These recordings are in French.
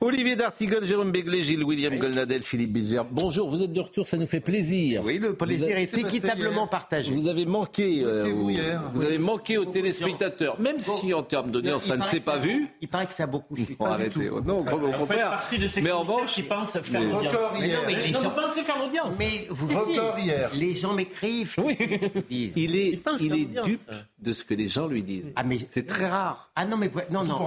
Olivier D'Artigol, Jérôme Béglé, Gilles William Golnadel, Philippe Bizère. Bonjour, vous êtes de retour, ça nous fait plaisir. Oui, le plaisir avez- est équitablement partagé. Vous avez manqué, euh, vous, hier vous avez manqué aux téléspectateurs, même si en termes d'audience ça ne s'est pas vu. Il paraît que ça a beaucoup chuté. Bon, arrêtez. Oh, Non, au contraire. partie de ces Mais en revanche, qui pensent faire l'audience. Ils pensent faire l'audience. Mais vous Record hier. Les gens m'écrivent. Oui. ils disent. il est, il est dupe de ce que les gens lui disent. Ah, mais C'est très rare. Ah non, mais non, non.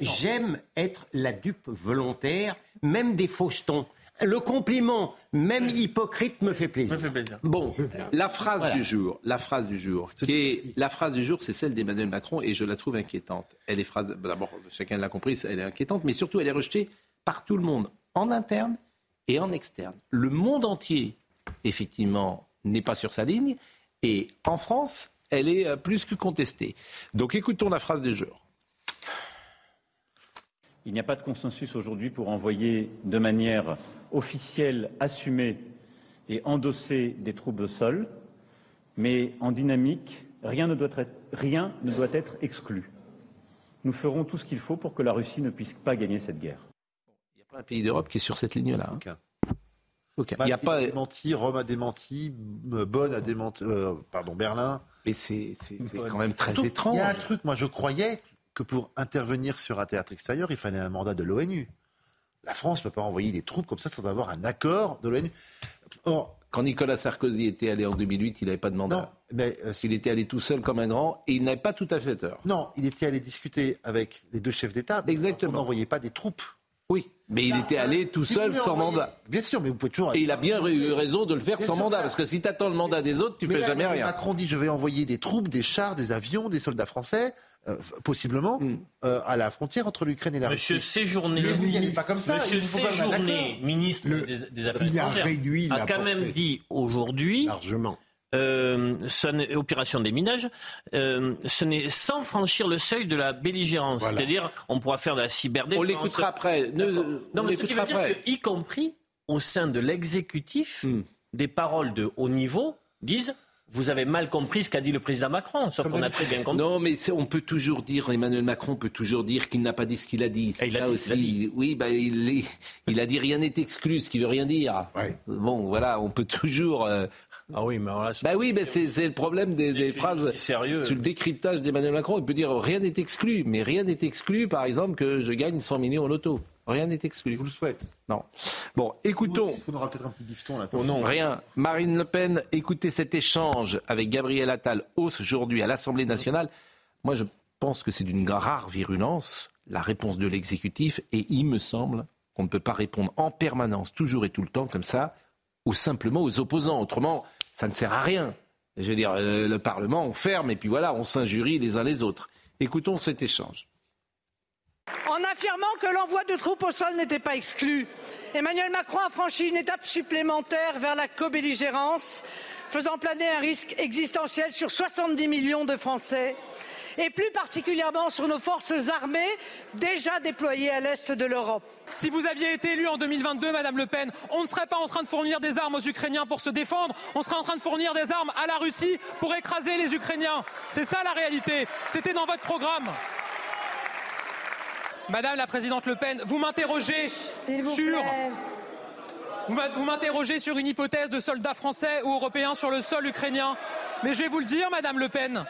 j'aime être la dupe volontaire, même des faux jetons. Le compliment, même hypocrite, me fait plaisir. me fait plaisir. Bon, la phrase Voilà. du jour, la phrase du jour, qui est la phrase du jour, c'est celle d'Emmanuel Macron et je la trouve inquiétante. Elle est phrase, d'abord, chacun l'a compris, elle est inquiétante, mais surtout elle est rejetée par tout le monde, en interne et en externe. Le monde entier, effectivement, n'est pas sur sa ligne et en France, elle est euh, plus que contestée. Donc écoutons la phrase du jour. Il n'y a pas de consensus aujourd'hui pour envoyer de manière officielle, assumée et endossée des troupes au sol, mais en dynamique, rien ne doit être, rien ne doit être exclu. Nous ferons tout ce qu'il faut pour que la Russie ne puisse pas gagner cette guerre. Il n'y a pas un pays d'Europe qui est sur cette ligne-là. hein. Il n'y a pas. a démenti, Rome a démenti, Bonn a démenti, euh, pardon, Berlin. Mais c'est quand même très Surtout, étrange. Il y a un truc, moi je croyais que pour intervenir sur un théâtre extérieur, il fallait un mandat de l'ONU. La France ne peut pas envoyer des troupes comme ça sans avoir un accord de l'ONU. Or, Quand Nicolas Sarkozy était allé en 2008, il n'avait pas de mandat. non, mais euh, Il était allé tout seul comme un grand et il n'avait pas tout à fait tort. non, il était allé discuter avec les deux chefs d'État. Exactement. On n'envoyait pas des troupes. Oui, mais il était allé tout Si seul sans envoyer- mandat. Bien sûr, mais vous pouvez toujours. Et il a bien eu raison de le faire Bien sans sûr. mandat, parce que si tu attends le mandat des autres, tu Mais fais jamais rien. Macron dit je vais envoyer des troupes, des chars, des avions, des soldats français, euh, possiblement, Mm. euh, à la frontière entre l'Ukraine et la Monsieur Russie. Séjourné, pas comme ça, Monsieur Séjourné, ministre Le- des, des Affaires il a réduit quand même dit aujourd'hui, Largement. euh, opération des minages, euh, ce n'est sans franchir le seuil de la belligérance. Voilà. C'est-à-dire, on pourra faire de la cyberdéfense. On l'écoutera après. Ne- D'accord. on Non, mais ce qui veut dire que, y compris au sein de l'exécutif, Hmm. des paroles de haut niveau disent vous avez mal compris ce qu'a dit le président Macron, sauf qu'on a très bien compris. Non, mais on peut toujours dire, Emmanuel Macron peut toujours dire qu'il n'a pas dit ce qu'il a dit. Ah, il a Ça dit ce qu'il a dit. Oui, bah, il, est- il a dit rien n'est exclu, ce qui veut rien dire. Ouais. Bon, voilà, on peut toujours. euh, Ah oui, mais alors là, Bah oui, mais c'est c'est le problème des, phrases sérieux. sur le décryptage d'Emmanuel Macron. Il peut dire rien n'est exclu, mais rien n'est exclu, par exemple, que je gagne 100 millions au loto. Rien n'est exclu. Je vous le souhaite. Non. Bon, écoutons. On aura peut-être un petit bifton là. Oh non. Rien. Marine Le Pen, écoutez cet échange avec Gabriel Attal aujourd'hui à l'Assemblée nationale. Moi, je pense que c'est d'une rare virulence, la réponse de l'exécutif, et il me semble qu'on ne peut pas répondre en permanence, toujours et tout le temps, comme ça, ou simplement aux opposants. Autrement, ça ne sert à rien. Je veux dire, euh, le Parlement, on ferme, et puis voilà, on s'injurie les uns les autres. Écoutons cet échange. En affirmant que l'envoi de troupes au sol n'était pas exclu, Emmanuel Macron a franchi une étape supplémentaire vers la co-belligérance, faisant planer un risque existentiel sur 70 millions de Français et plus particulièrement sur nos forces armées déjà déployées à l'est de l'Europe. Si vous aviez été élu en 2022, Madame Le Pen, on ne serait pas en train de fournir des armes aux Ukrainiens pour se défendre, on serait en train de fournir des armes à la Russie pour écraser les Ukrainiens. C'est ça la réalité. C'était dans votre programme. Madame la Présidente Le Pen, vous m'interrogez sur... Vous m'interrogez sur une hypothèse de soldats français ou européens sur le sol ukrainien. Mais je vais vous le dire, Madame Le Pen.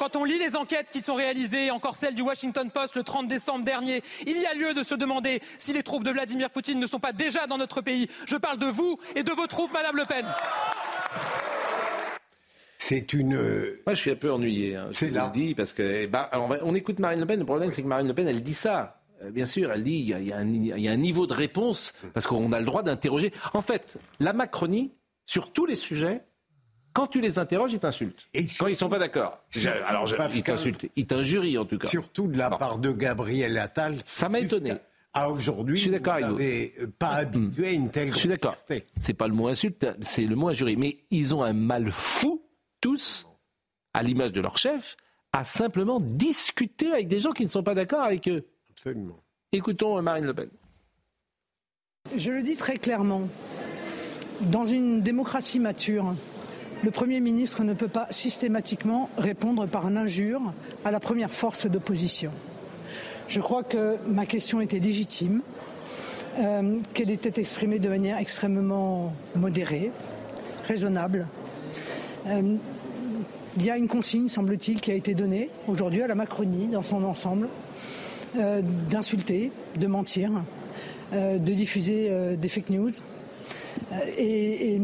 Quand on lit les enquêtes qui sont réalisées, encore celle du Washington Post le 30 décembre dernier, il y a lieu de se demander si les troupes de Vladimir Poutine ne sont pas déjà dans notre pays. Je parle de vous et de vos troupes, Madame Le Pen. C'est une. euh, Moi, je suis un peu ennuyé. Hein, C'est là. dis, parce que, eh ben, alors, on, écoute Marine Le Pen. Le problème, c'est que Marine Le Pen, elle dit ça. Euh, Bien sûr, elle dit il y, a, il y a un, il y a un niveau de réponse parce qu'on a le droit d'interroger. En fait, la Macronie, sur tous les sujets, Quand tu les interroges, ils t'insultent. Et Quand ils sont pas d'accord. Alors, je- ils t'insultent. Ils t'injurient, en tout cas. Surtout de la Bon. part de Gabriel Attal. Ça m'a étonné. À aujourd'hui, Je suis vous n'avez pas habitué à une telle Je suis d'accord. C'est pas le mot insulte, c'est le mot injurier. Mais ils ont un mal fou, tous, à l'image de leur chef, à simplement discuter avec des gens qui ne sont pas d'accord avec eux. Absolument. Écoutons euh, Marine Le Pen. Je le dis très clairement, dans une démocratie mature, le Premier ministre ne peut pas systématiquement répondre par une injure à la première force d'opposition. Je crois que ma question était légitime, euh, qu'elle était exprimée de manière extrêmement modérée, raisonnable. Euh, il y a une consigne, semble-t-il, qui a été donnée aujourd'hui à la Macronie dans son ensemble, euh, d'insulter, de mentir, euh, de diffuser euh, des fake news. Euh, et, et,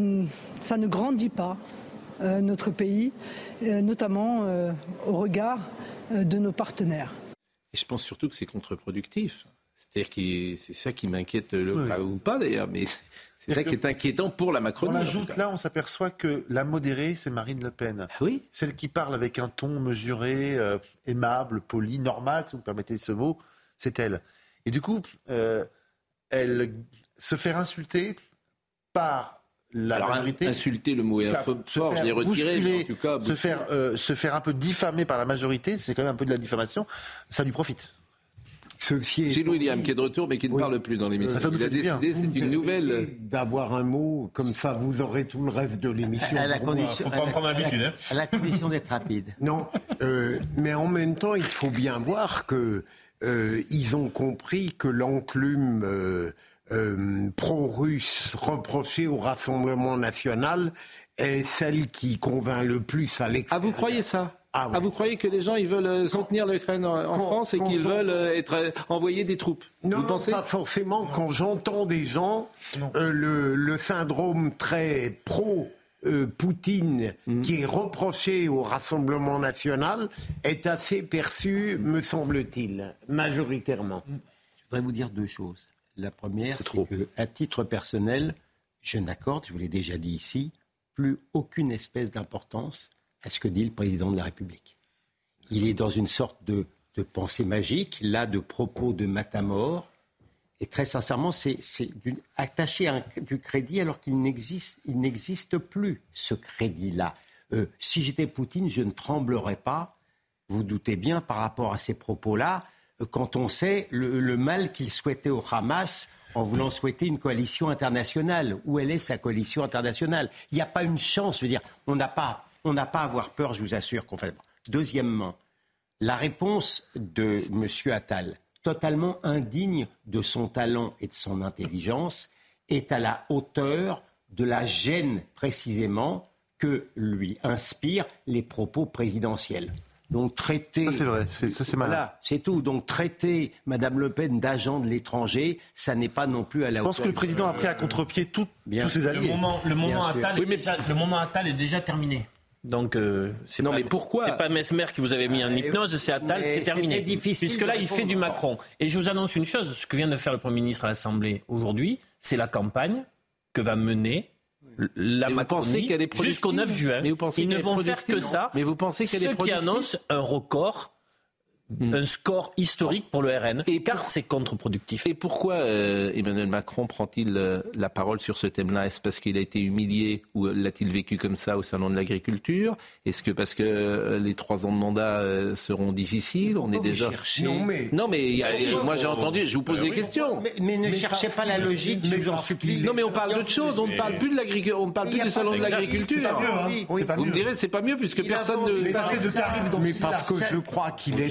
ça ne grandit pas euh, notre pays, euh, notamment euh, au regard euh, de nos partenaires. Et je pense surtout que c'est contre-productif. C'est-à-dire que c'est ça qui m'inquiète, le, pas- ou pas d'ailleurs, mais c'est ça qui est inquiétant pour la On Macronie. tout ajoute là, on s'aperçoit que la modérée, c'est Marine Le Pen. Ah oui Celle qui parle avec un ton mesuré, euh, aimable, poli, normal, si vous me permettez ce mot, c'est elle. Et du coup, euh, elle se faire insulter par la Alors, majorité. insulter, le mot est un peu fort, je l'ai retiré, mais en bousculer, tout cas, se faire, euh, se faire un peu diffamer par la majorité, c'est quand même un peu de la diffamation, ça lui profite. Ceci Gilles William dit, qui est de retour mais qui ne Oui. parle plus dans l'émission. Il a décidé, c'est une nouvelle. D'avoir un mot, comme ça vous aurez tout le rêve de l'émission. À la pour moi. condition, Faut pas à en la- prendre l'habitude, hein. à la condition d'être rapide. Non, euh, mais en même temps, il faut bien voir que euh, ils ont compris que l'enclume euh, euh, pro-russe reprochée au Rassemblement national est celle qui convainc le plus à Ah, l'extérieur. vous croyez ça? Ah ouais. vous croyez que les gens ils veulent euh, soutenir l'Ukraine en, quand- France et qu'ils veulent euh, être euh, envoyer des troupes? Non, Vous pensez? pas forcément. Quand j'entends des gens, euh, le, le syndrome très pro. euh, Poutine, Mhm. qui est reproché au Rassemblement national, est assez perçu, me semble-t-il, majoritairement. Je voudrais vous dire deux choses. La première, C'est que, à titre personnel, je n'accorde, je vous l'ai déjà dit ici, plus aucune espèce d'importance à ce que dit le président de la République. Il est dans une sorte de, de pensée magique, là, de propos de matamor. Et très sincèrement, c'est attacher un- du crédit alors qu'il n'existe il n'existe plus, ce crédit-là. Euh, si j'étais Poutine, je ne tremblerais pas, vous doutez bien, par rapport à ces propos-là, euh, quand on sait le, le mal qu'il souhaitait au Hamas en voulant souhaiter une coalition internationale. Où elle est sa coalition internationale? Il n'y a pas une chance, je veux dire, on n'a pas, on n'a pas à avoir peur, je vous assure qu'on fait. Deuxièmement, la réponse de M. Attal, totalement indigne de son talent et de son intelligence, est à la hauteur de la gêne précisément que lui inspirent les propos présidentiels. Donc traiter. Ça, c'est vrai, c'est- ça, c'est malin. Voilà, c'est tout. Donc traiter Mme Le Pen d'agent de l'étranger, ça n'est pas non plus à la Je pense que hauteur. le président a pris à contre-pied tout- Bien tous ses. Le alliés. moment, le moment Bien sûr. Attal, Oui, est mais- déjà, le moment Attal est déjà terminé. Donc, euh, c'est Non, pas- mais pourquoi C'est pas Mesmer qui vous avait mis en hypnose, c'est Attal, c'est terminé. Puisque là, il fait du. Macron. Et je vous annonce une chose ce que vient de faire le Premier ministre à l'Assemblée aujourd'hui, c'est la campagne que va mener la Mais Macronie qu'elle est productive jusqu'au 9 juin. Mais vous pensez Ils ne vont faire que ça. Mais vous pensez qu'elle est Ce qui productive annonce un record, un score historique pour le RN. Et car pour- c'est contre-productif. Et pourquoi euh, Emmanuel Macron prend-il euh, la parole sur ce thème-là? Est-ce parce qu'il a été humilié ou l'a-t-il vécu comme ça au salon de l'agriculture? Est-ce que parce que euh, les trois ans de mandat euh, seront difficiles? On est déjà. Non, mais Non, mais il y a- moi j'ai entendu. Je vous pose des questions. Mais, mais ne cherchez pas la logique, je vous en supplie. Non, mais on parle d'autre chose. On ne parle plus de l'agriculture. On ne parle plus du salon de l'agriculture. C'est pas mieux, hein. Vous me direz, c'est pas mieux puisque personne ne. Mais Mais parce que je crois qu'il est,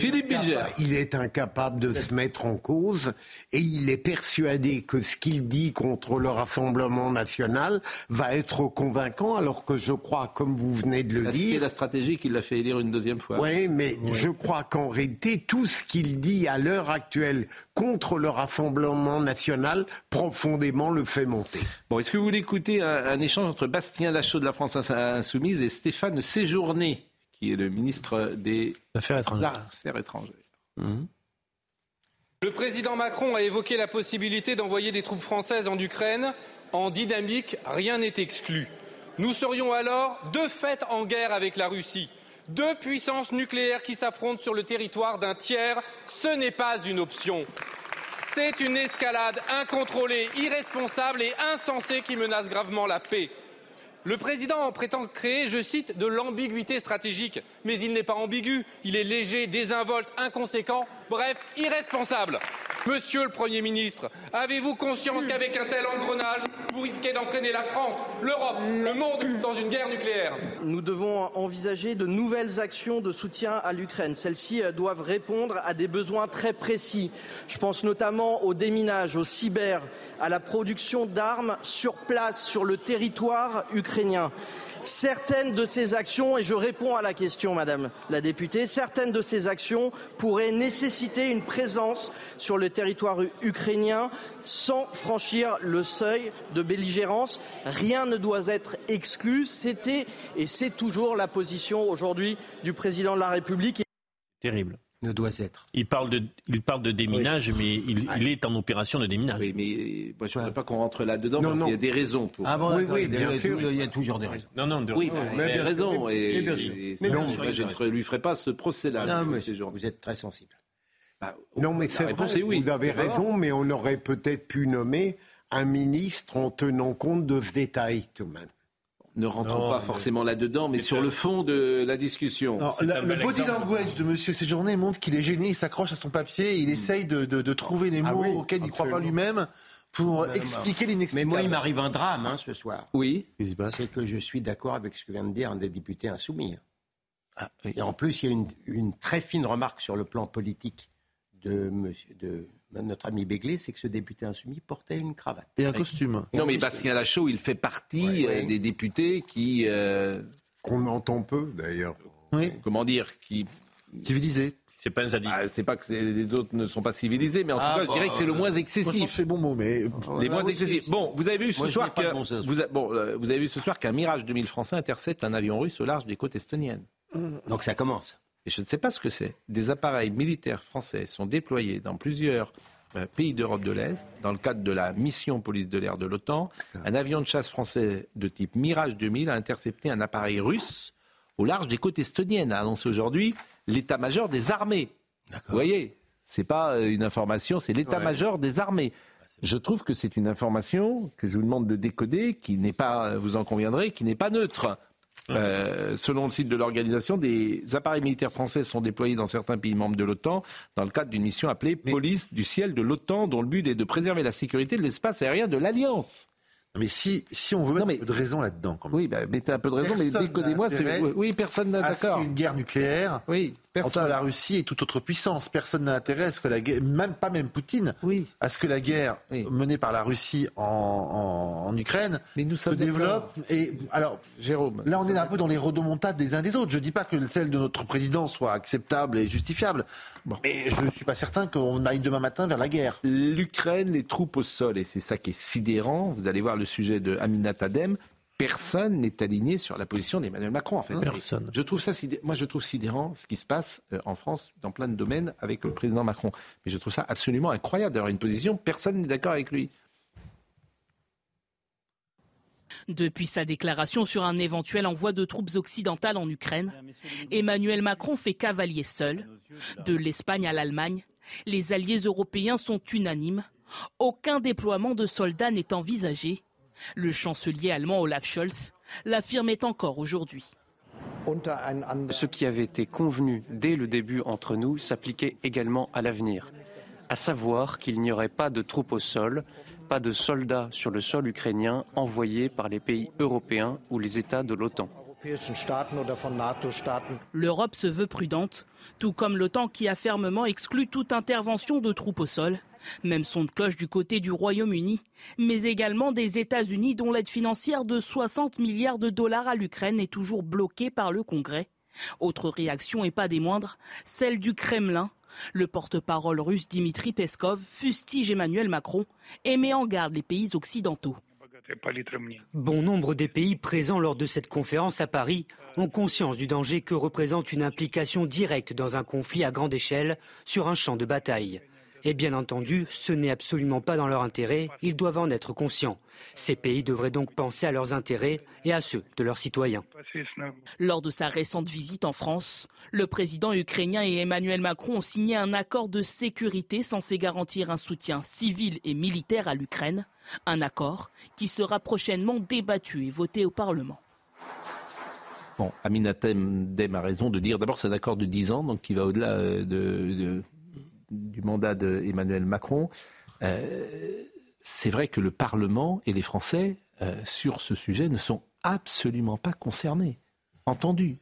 Il est incapable de se mettre en cause et il est persuadé que ce qu'il dit contre le Rassemblement national va être convaincant alors que je crois, comme vous venez de le C'était dire, la stratégie qui l'a fait élire une deuxième fois. oui, mais je crois qu'en réalité, tout ce qu'il dit à l'heure actuelle contre le Rassemblement national, profondément le fait monter. Bon, est-ce que vous voulez écouter un, un échange entre Bastien Lachaud de la France Insoumise et Stéphane Séjourné, qui est le ministre des Affaires étrangères. Affaires étrangères Le président Macron a évoqué la possibilité d'envoyer des troupes françaises en Ukraine. En dynamique, rien n'est exclu. Nous serions alors de fait en guerre avec la Russie. Deux puissances nucléaires qui s'affrontent sur le territoire d'un tiers, ce n'est pas une option. C'est une escalade incontrôlée, irresponsable et insensée qui menace gravement la paix. Le président prétend créer, je cite, de l'ambiguïté stratégique. Mais il n'est pas ambigu, il est léger, désinvolte, inconséquent, bref, irresponsable. Monsieur le Premier ministre, avez-vous conscience qu'avec un tel engrenage, vous risquez d'entraîner la France, l'Europe, le monde dans une guerre nucléaire? Nous devons envisager de nouvelles actions de soutien à l'Ukraine. Celles-ci euh, doivent répondre à des besoins très précis. Je pense notamment au déminage, au cyber, à la production d'armes sur place, sur le territoire ukrainien. Certaines de ces actions, et je réponds à la question, Madame la députée, certaines de ces actions pourraient nécessiter une présence sur le territoire ukrainien sans franchir le seuil de belligérance. Rien ne doit être exclu. C'était et c'est toujours la position aujourd'hui du président de la République. Terrible ne doit être. Il parle de, il parle de déminage, mais il, il, est en opération de déminage. Oui, mais moi, je ne voudrais pas qu'on rentre là-dedans, parce qu'il y a des raisons pour. Ah bon, oui, oui, bien sûr, il y a toujours des raisons. Non, non, de oui, mais, il y a des raisons. Et, et, bien sûr. Et, mais non, moi, je ne lui ferai pas ce procès-là. Non, mais vous êtes très sensible. Bah, non, mais c'est vrai, oui. vous avez raison, mais on aurait peut-être pu nommer un ministre en tenant compte de ce détail, tout de même ne rentrons non, pas forcément là-dedans, mais sur le fond de la discussion. Non, la, le body language de Monsieur Séjourné montre qu'il est gêné, il s'accroche à son papier, il mm. essaye de, de, de, trouver les mots ah oui, auxquels il ne croit pas lui-même pour expliquer l'inexplicable. Mais moi, il m'arrive un drame hein, ce soir. Oui. C'est que je suis d'accord avec ce que vient de dire un des députés insoumis. Ah, oui. Et en plus, il y a une, une, très fine remarque sur le plan politique de, monsieur, de notre ami Béglé, c'est que ce député insoumis portait une cravate. Et un costume. Et non, mais Bastien Lachaud, il fait partie ouais, ouais. des députés qui. Euh... Qu'on entend peu, d'ailleurs. Oui. Comment dire qui... Civilisés. C'est pas un zadiste. Ah, c'est pas que les autres ne sont pas civilisés, mais en ah, tout cas, bah, je dirais que c'est le moins excessif. C'est bon mot, mais les moins excessifs. Bon, vous avez vu ce Moi, soir que bon vous, a... bon, euh, vous avez vu ce soir qu'un Mirage 2000 français intercepte un avion russe au large des côtes estoniennes. Donc ça commence. Et je ne sais pas ce que c'est. Des appareils militaires français sont déployés dans plusieurs euh, pays d'Europe de l'Est, dans le cadre de la mission police de l'air de l'OTAN. Un avion de chasse français de type Mirage 2000 a intercepté un appareil russe au large des côtes estoniennes, a annoncé aujourd'hui l'état-major des armées. Vous voyez, c'est pas euh, une information, c'est l'état-major ouais. des armées. Je trouve que c'est une information que je vous demande de décoder, qui n'est pas, vous en conviendrez, qui n'est pas neutre. Euh, selon le site de l'organisation, des appareils militaires français sont déployés dans certains pays membres de l'OTAN dans le cadre d'une mission appelée. Police du ciel de l'OTAN, dont le but est de préserver la sécurité de l'espace aérien de l'Alliance. Mais si, si on veut mettre non, mais, un peu de raison là-dedans, quand même. Oui, bah, mettez un peu de raison, personne mais décodez-moi. Oui, personne n'a d'accord. une guerre nucléaire oui, entre la Russie et toute autre puissance. Personne n'a intérêt à ce que la guerre, même pas même Poutine, oui. à ce que la guerre oui. menée par la Russie en, en, en Ukraine mais nous se développe. Et alors, Jérôme, là, on est un peu dans les redemontades des uns des autres. Je dis pas que celle de notre président soit acceptable et justifiable, bon. mais je ne suis pas certain qu'on aille demain matin vers la guerre. L'Ukraine, les troupes au sol, et c'est ça qui est sidérant. Vous allez voir le sujet de Aminat Adem personne n'est aligné sur la position d'Emmanuel Macron. En fait, personne. Je trouve ça, moi, je trouve sidérant ce qui se passe en France dans plein de domaines avec le président Macron. Mais je trouve ça absolument incroyable d'avoir une position. Personne n'est d'accord avec lui. Depuis sa déclaration sur un éventuel envoi de troupes occidentales en Ukraine, Emmanuel Macron fait cavalier seul. De l'Espagne à l'Allemagne, les alliés européens sont unanimes. Aucun déploiement de soldats n'est envisagé le chancelier allemand Olaf Scholz l'affirmait encore aujourd'hui. Ce qui avait été convenu dès le début entre nous s'appliquait également à l'avenir, à savoir qu'il n'y aurait pas de troupes au sol, pas de soldats sur le sol ukrainien envoyés par les pays européens ou les États de l'OTAN. L'Europe se veut prudente, tout comme l'OTAN qui a fermement exclu toute intervention de troupes au sol. Même son de cloche du côté du Royaume-Uni, mais également des États-Unis dont l'aide financière de 60 milliards de dollars à l'Ukraine est toujours bloquée par le Congrès. Autre réaction et pas des moindres, celle du Kremlin. Le porte-parole russe Dimitri Peskov fustige Emmanuel Macron et met en garde les pays occidentaux. Bon nombre des pays présents lors de cette conférence à Paris ont conscience du danger que représente une implication directe dans un conflit à grande échelle sur un champ de bataille. Et bien entendu, ce n'est absolument pas dans leur intérêt, ils doivent en être conscients. Ces pays devraient donc penser à leurs intérêts et à ceux de leurs citoyens. Lors de sa récente visite en France, le président ukrainien et Emmanuel Macron ont signé un accord de sécurité censé garantir un soutien civil et militaire à l'Ukraine, un accord qui sera prochainement débattu et voté au Parlement. Bon, Aminatem Dem a raison de dire, d'abord c'est un accord de 10 ans, donc qui va au-delà euh, de, de, du mandat d'Emmanuel Macron. Euh, c'est vrai que le Parlement et les Français, euh, sur ce sujet, ne sont absolument pas concernés, entendus.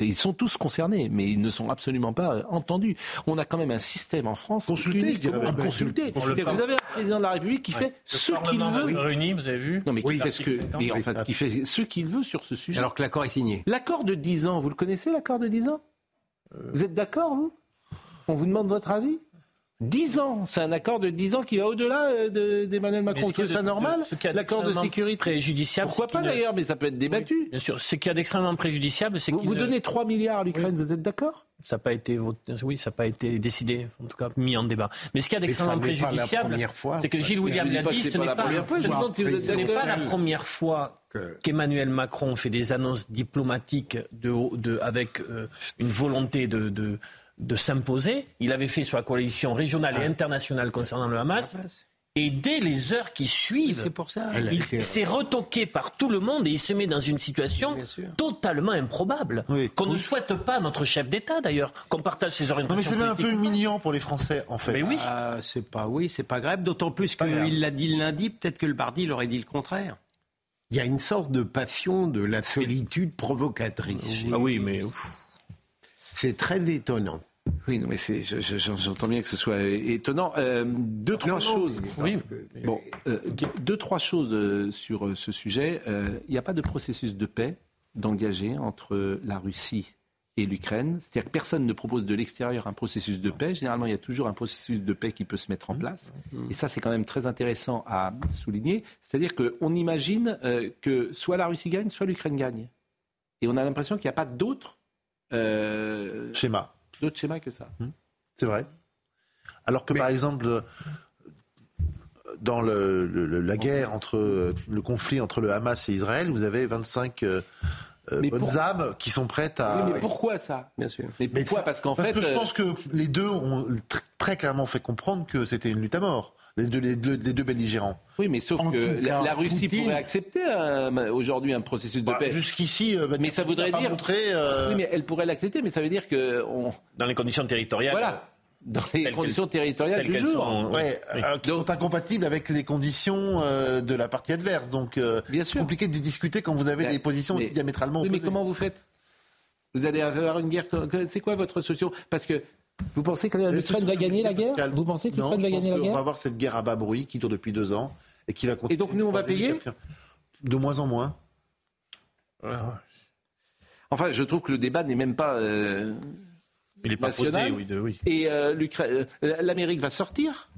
Ils sont tous concernés, mais ils ne sont absolument pas euh, entendus. On a quand même un système en France Consulté, je dirais. que Vous avez un président de la République qui fait Le ce qu'il veut. réuni, vous avez vu Non, mais qui Oui. fait ce que, mais en fait, qui fait ce qu'il veut sur ce sujet. Alors que l'accord est signé. L'accord de 10 ans, vous le connaissez, l'accord de 10 ans? Vous êtes d'accord, vous? On vous demande votre avis? 10 ans, c'est un accord de 10 ans qui va au-delà euh, de- d'Emmanuel Macron. ce qu'il y a C'est ça normal L'accord de d'extrêmement sécurité préjudiciable, Pourquoi pas d'ailleurs, mais ça peut être débattu. Bien sûr. Ce qu'il y a d'extrêmement préjudiciable, c'est Vous, qu'il vous ne- donnez 3 milliards à l'Ukraine, vous êtes d'accord? Ça n'a pas été voté, oui, ça n'a pas été décidé, en tout cas mis en débat. Mais ce qu'il y a d'extrêmement préjudiciable, c'est que Gilles William l'a que dit, c'est ce n'est la pas, la première fois Que- qu'Emmanuel Macron fait des annonces diplomatiques de, de- avec euh, une volonté de, de, de s'imposer. Il avait fait sur la coalition régionale et Ah. internationale concernant le Hamas. Et dès les heures qui suivent, pour ça. il s'est retoqué par tout le monde et il se met dans une situation totalement improbable. Oui. Qu'on ne souhaite pas à notre chef d'État d'ailleurs, qu'on partage ses Non, mais orientations. c'est même un peu humiliant pour les Français, en fait. Mais oui. Ah, c'est pas, oui, c'est pas grave. D'autant plus qu'il l'a dit le lundi, peut-être que le mardi, il aurait dit le contraire. Il y a une sorte de passion de la solitude provocatrice. Ah oui, mais C'est très étonnant. Oui, non, mais c'est, je- je- j'entends bien que ce soit étonnant. Euh, deux, trois non, choses. Oui. Bon, euh, deux, trois choses euh, sur euh, ce sujet. Euh, Il n'y a pas de processus de paix d'engager entre la Russie et l'Ukraine. C'est-à-dire que personne ne propose de l'extérieur un processus de paix. Généralement, il y a toujours un processus de paix qui peut se mettre en place. Et ça, c'est quand même très intéressant à souligner. C'est-à-dire qu'on imagine euh, que soit la Russie gagne, soit l'Ukraine gagne. Et on a l'impression qu'il n'y a pas d'autre euh, Schéma. d'autres schémas que ça. C'est vrai. Alors que, par exemple, dans le- le- la guerre entre le conflit entre le Hamas et Israël, vous avez 25 euh, euh, Mais bonnes pour- âmes qui sont prêtes à. Oui, mais pourquoi ça? Bien sûr. Mais pourquoi? Parce qu'en Parce fait, que je euh, pense que les deux ont très clairement fait comprendre que c'était une lutte à mort, les deux, les deux, les deux belligérants. oui, mais sauf En que la, cas, la Russie Poutine- pourrait accepter un- aujourd'hui un processus de Bah, paix. Jusqu'ici, euh, Mais ça voudrait dire- montré, euh, Oui, mais elle pourrait l'accepter, mais ça veut dire que on, dans les conditions territoriales. voilà, dans les Telles conditions territoriales du jour. sont, Ouais, Oui. euh, qui sont incompatibles avec les conditions euh, de la partie adverse. Donc, euh, sûr. compliqué de discuter quand vous avez Mais- des positions mais- aussi diamétralement Oui, mais opposées. comment vous faites? Vous allez avoir une guerre. C'est quoi votre solution? Parce que vous pensez que l'Ukraine va gagner la guerre Pascal, Vous pensez que l'Ukraine va gagner la qu'on va guerre avoir cette guerre à bas bruit qui dure depuis deux ans et qui va continuer. Et donc, nous, on va payer. De moins en moins. Enfin, je trouve que le débat n'est même pas. euh, Il n'est pas national. posé, oui, de, oui. Et euh, euh, l'Amérique va sortir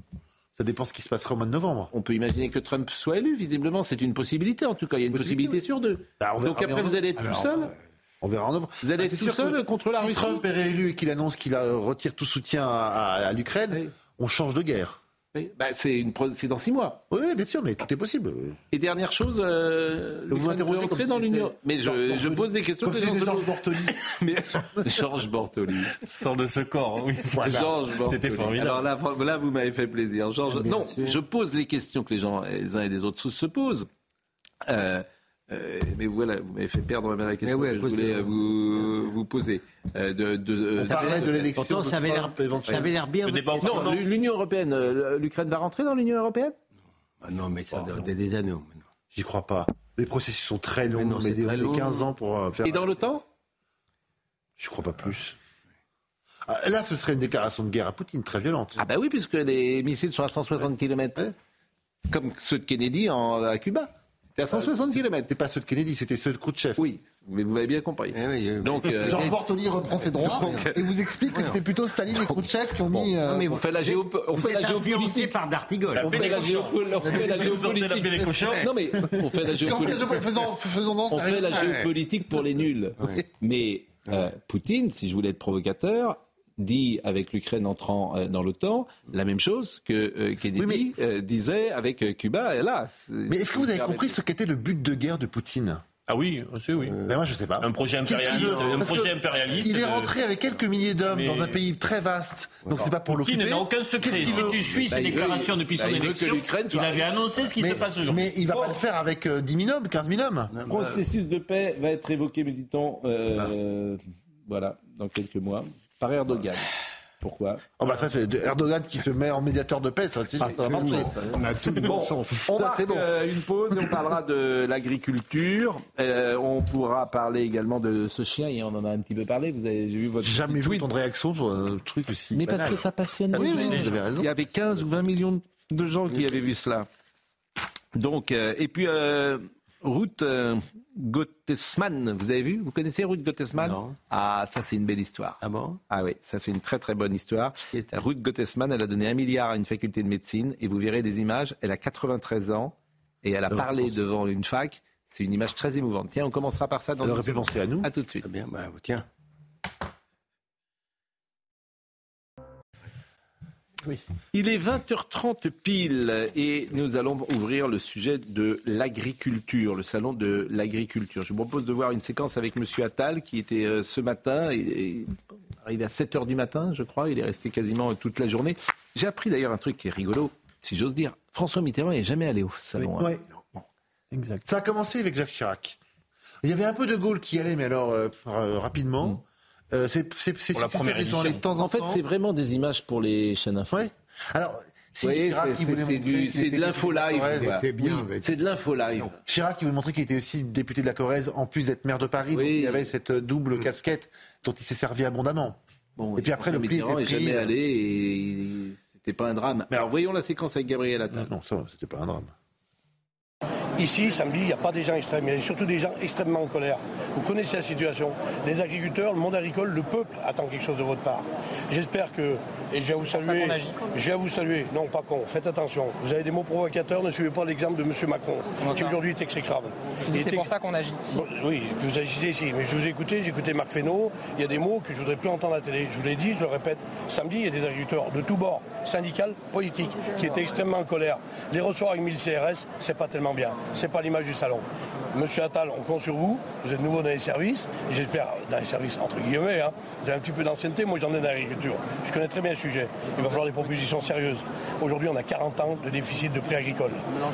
Ça dépend ce qui se passera au mois de novembre. On peut imaginer que Trump soit élu, visiblement, c'est une possibilité en tout cas. Il y a une Possibilité, possibilité sur deux. Bah, on Donc après, vous allez être tout seul On verra en novembre. Vous allez Ah, être c'est tout seul que contre la si Russie Trump est réélu et qu'il annonce qu'il a- retire tout soutien à, à- à l'Ukraine, Oui. on change de guerre. Oui, bah, c'est une c'est dans six mois. Oui, oui, bien sûr, mais tout est possible. Et dernière chose, euh, Vous m'interrogez peut entrer comme dans si l'Union. Mais je, je Bortoli. pose des questions Comme que si les gens c'était se Georges. Bortoli. Mais Georges Bortoli. Sort de ce corps, oui. Georges Bortoli. C'était formidable. Alors là, là, vous m'avez fait plaisir. Georges, non, sûr. je pose les questions que les gens, les uns et les autres, se, se posent. Euh, euh, mais voilà, vous m'avez fait perdre même la question Mais ouais, que je voulais euh, vous, vous poser. Euh, de, de, On parlait de l'élection. Pourtant, ça avait l'air, bien. Le débat. Non, l'Union européenne, l'Ukraine va rentrer dans l'Union européenne Ah non, mais ça doit être des années. J'y crois pas. Les processus sont très longs, Mais non, mais c'est des, très des long. 15 ans pour faire. Et dans l'OTAN Je crois pas plus. Ah, là, ce serait une déclaration de guerre à Poutine très violente. Ah bah oui, puisque les missiles sont à 160 km. Ouais. Comme ceux de Kennedy en, à Cuba. À 160 km. C'était pas ceux de Kennedy, c'était ceux de Khrouchtchev. Oui, mais vous m'avez bien compris. Eh oui, euh, Donc, euh, Georges Bortoli reprend ses droits et vous explique que c'était plutôt Staline et Khrouchtchev qui ont mis. euh, Non, mais on fait la, géo, on vous fait la êtes influencé géopolitique. par D'Artigol. On fait la, on fait Vous géopolitique. Non mais on fait la si on géopolitique. faisons, fait la géopolitique pour les nuls. Mais euh, Poutine, si je voulais être provocateur, dit avec l'Ukraine entrant euh, dans l'OTAN la même chose que euh, Kennedy euh, disait avec euh, Cuba. Et là, c'est- Mais est-ce que vous avez compris ce qu'était le but de guerre de Poutine? Ah oui, aussi, oui. Ben moi je sais pas. Un projet impérialiste, un projet. Il est rentré avec quelques milliers d'hommes Mais- dans un pays très vaste, donc c'est pas pour Poutine l'occuper. n'a aucun secret. Si veut tu suis Bah, ses déclarations depuis bah, son il veut que élection, il avait annoncé ce qui mais, se passe aujourd'hui. mais il va pas le faire avec euh, 10 000 hommes, 15 000 hommes. Le processus de paix va être évoqué, me dit-on, euh, voilà, dans quelques mois, par Erdogan. Pourquoi? Oh bah ça c'est Erdogan qui se met en médiateur de paix, ça, c'est- ça va marcher. On a tout le bon on Ça, marque bon. euh, une pause et on parlera de l'agriculture. Euh, on pourra parler également de ce chien et on en a un petit peu parlé. Vous avez j'ai vu votre jamais vu ton réaction sur un truc aussi. Mais parce que ça passionne Oui, les oui, vous avez raison. Il y avait 15 ou 20 millions de gens qui avaient vu cela. Donc, euh, et puis, euh, Ruth euh, Gottesman, vous avez vu? Vous connaissez Ruth Gottesman Non. Ah, ça c'est une belle histoire. Ah bon? Ah oui, ça c'est une très très bonne histoire. Ruth Gottesman, elle a donné un milliard à une faculté de médecine et vous verrez des images. Elle a 93 ans et elle a parlé devant une fac. C'est une image très émouvante. Tiens, on commencera par ça dans Elle aurait pu penser à nous. À tout de suite. Très bien, bah, tiens. Il est 20h30 pile et nous allons ouvrir le sujet de l'agriculture, le salon de l'agriculture. Je vous propose de voir une séquence avec Monsieur Attal qui était euh, ce matin, et, arrivé à 7h du matin, je crois. Il est resté quasiment toute la journée. J'ai appris d'ailleurs un truc qui est rigolo, si j'ose dire. François Mitterrand n'est jamais allé au salon. hein. Ouais. Exact. Ça a commencé avec Jacques Chirac. Il y avait un peu de Gaulle qui allait, mais alors euh, euh, rapidement. Euh, c'est de édition. temps en, En fait, c'est vraiment des images pour les chaînes info. Ouais. Alors, c'est- de l'info live. C'est de l'info live. Chirac, il voulait montrer qu'il était aussi député de la Corrèze, en plus d'être maire de Paris. Donc il avait cette double casquette dont il s'est servi abondamment. Bon, Et puis après, le pli Mitterrand était jamais allé et il- c'était pas un drame. alors voyons la séquence avec Gabriel Attal. Non, ça, c'était pas un drame. Ici, samedi, il n'y a pas des gens extrêmes, il y a surtout des gens extrêmement en colère. Vous connaissez la situation. Les agriculteurs, le monde agricole, le peuple attend quelque chose de votre part. J'espère que, et je vais vous saluer, je vais vous saluer, non pas con, faites attention. Vous avez des mots provocateurs, ne suivez pas l'exemple de M. Macron, qui aujourd'hui est exécrable. C'est est pour ex- ça qu'on agit. Bon, oui, que vous agissez ici. Mais je vous ai écouté, j'ai écouté Marc Fesneau. Il y a des mots que je voudrais plus entendre à la télé. Je vous l'ai dit, je le répète. Samedi, il y a des agriculteurs de tous bords, syndicales, politiques, qui étaient extrêmement en colère. Les recevoir avec 1000 CRS, c'est pas tellement bien. C'est pas l'image du salon. Monsieur Attal, on compte sur vous. Vous êtes nouveau dans les services. J'espère dans les services entre guillemets. hein. Vous avez un petit peu d'ancienneté. Moi, j'en ai dans l'agriculture. Je connais très bien le sujet. Il va falloir des propositions sérieuses. Aujourd'hui, on a 40 ans de déficit de prix agricole.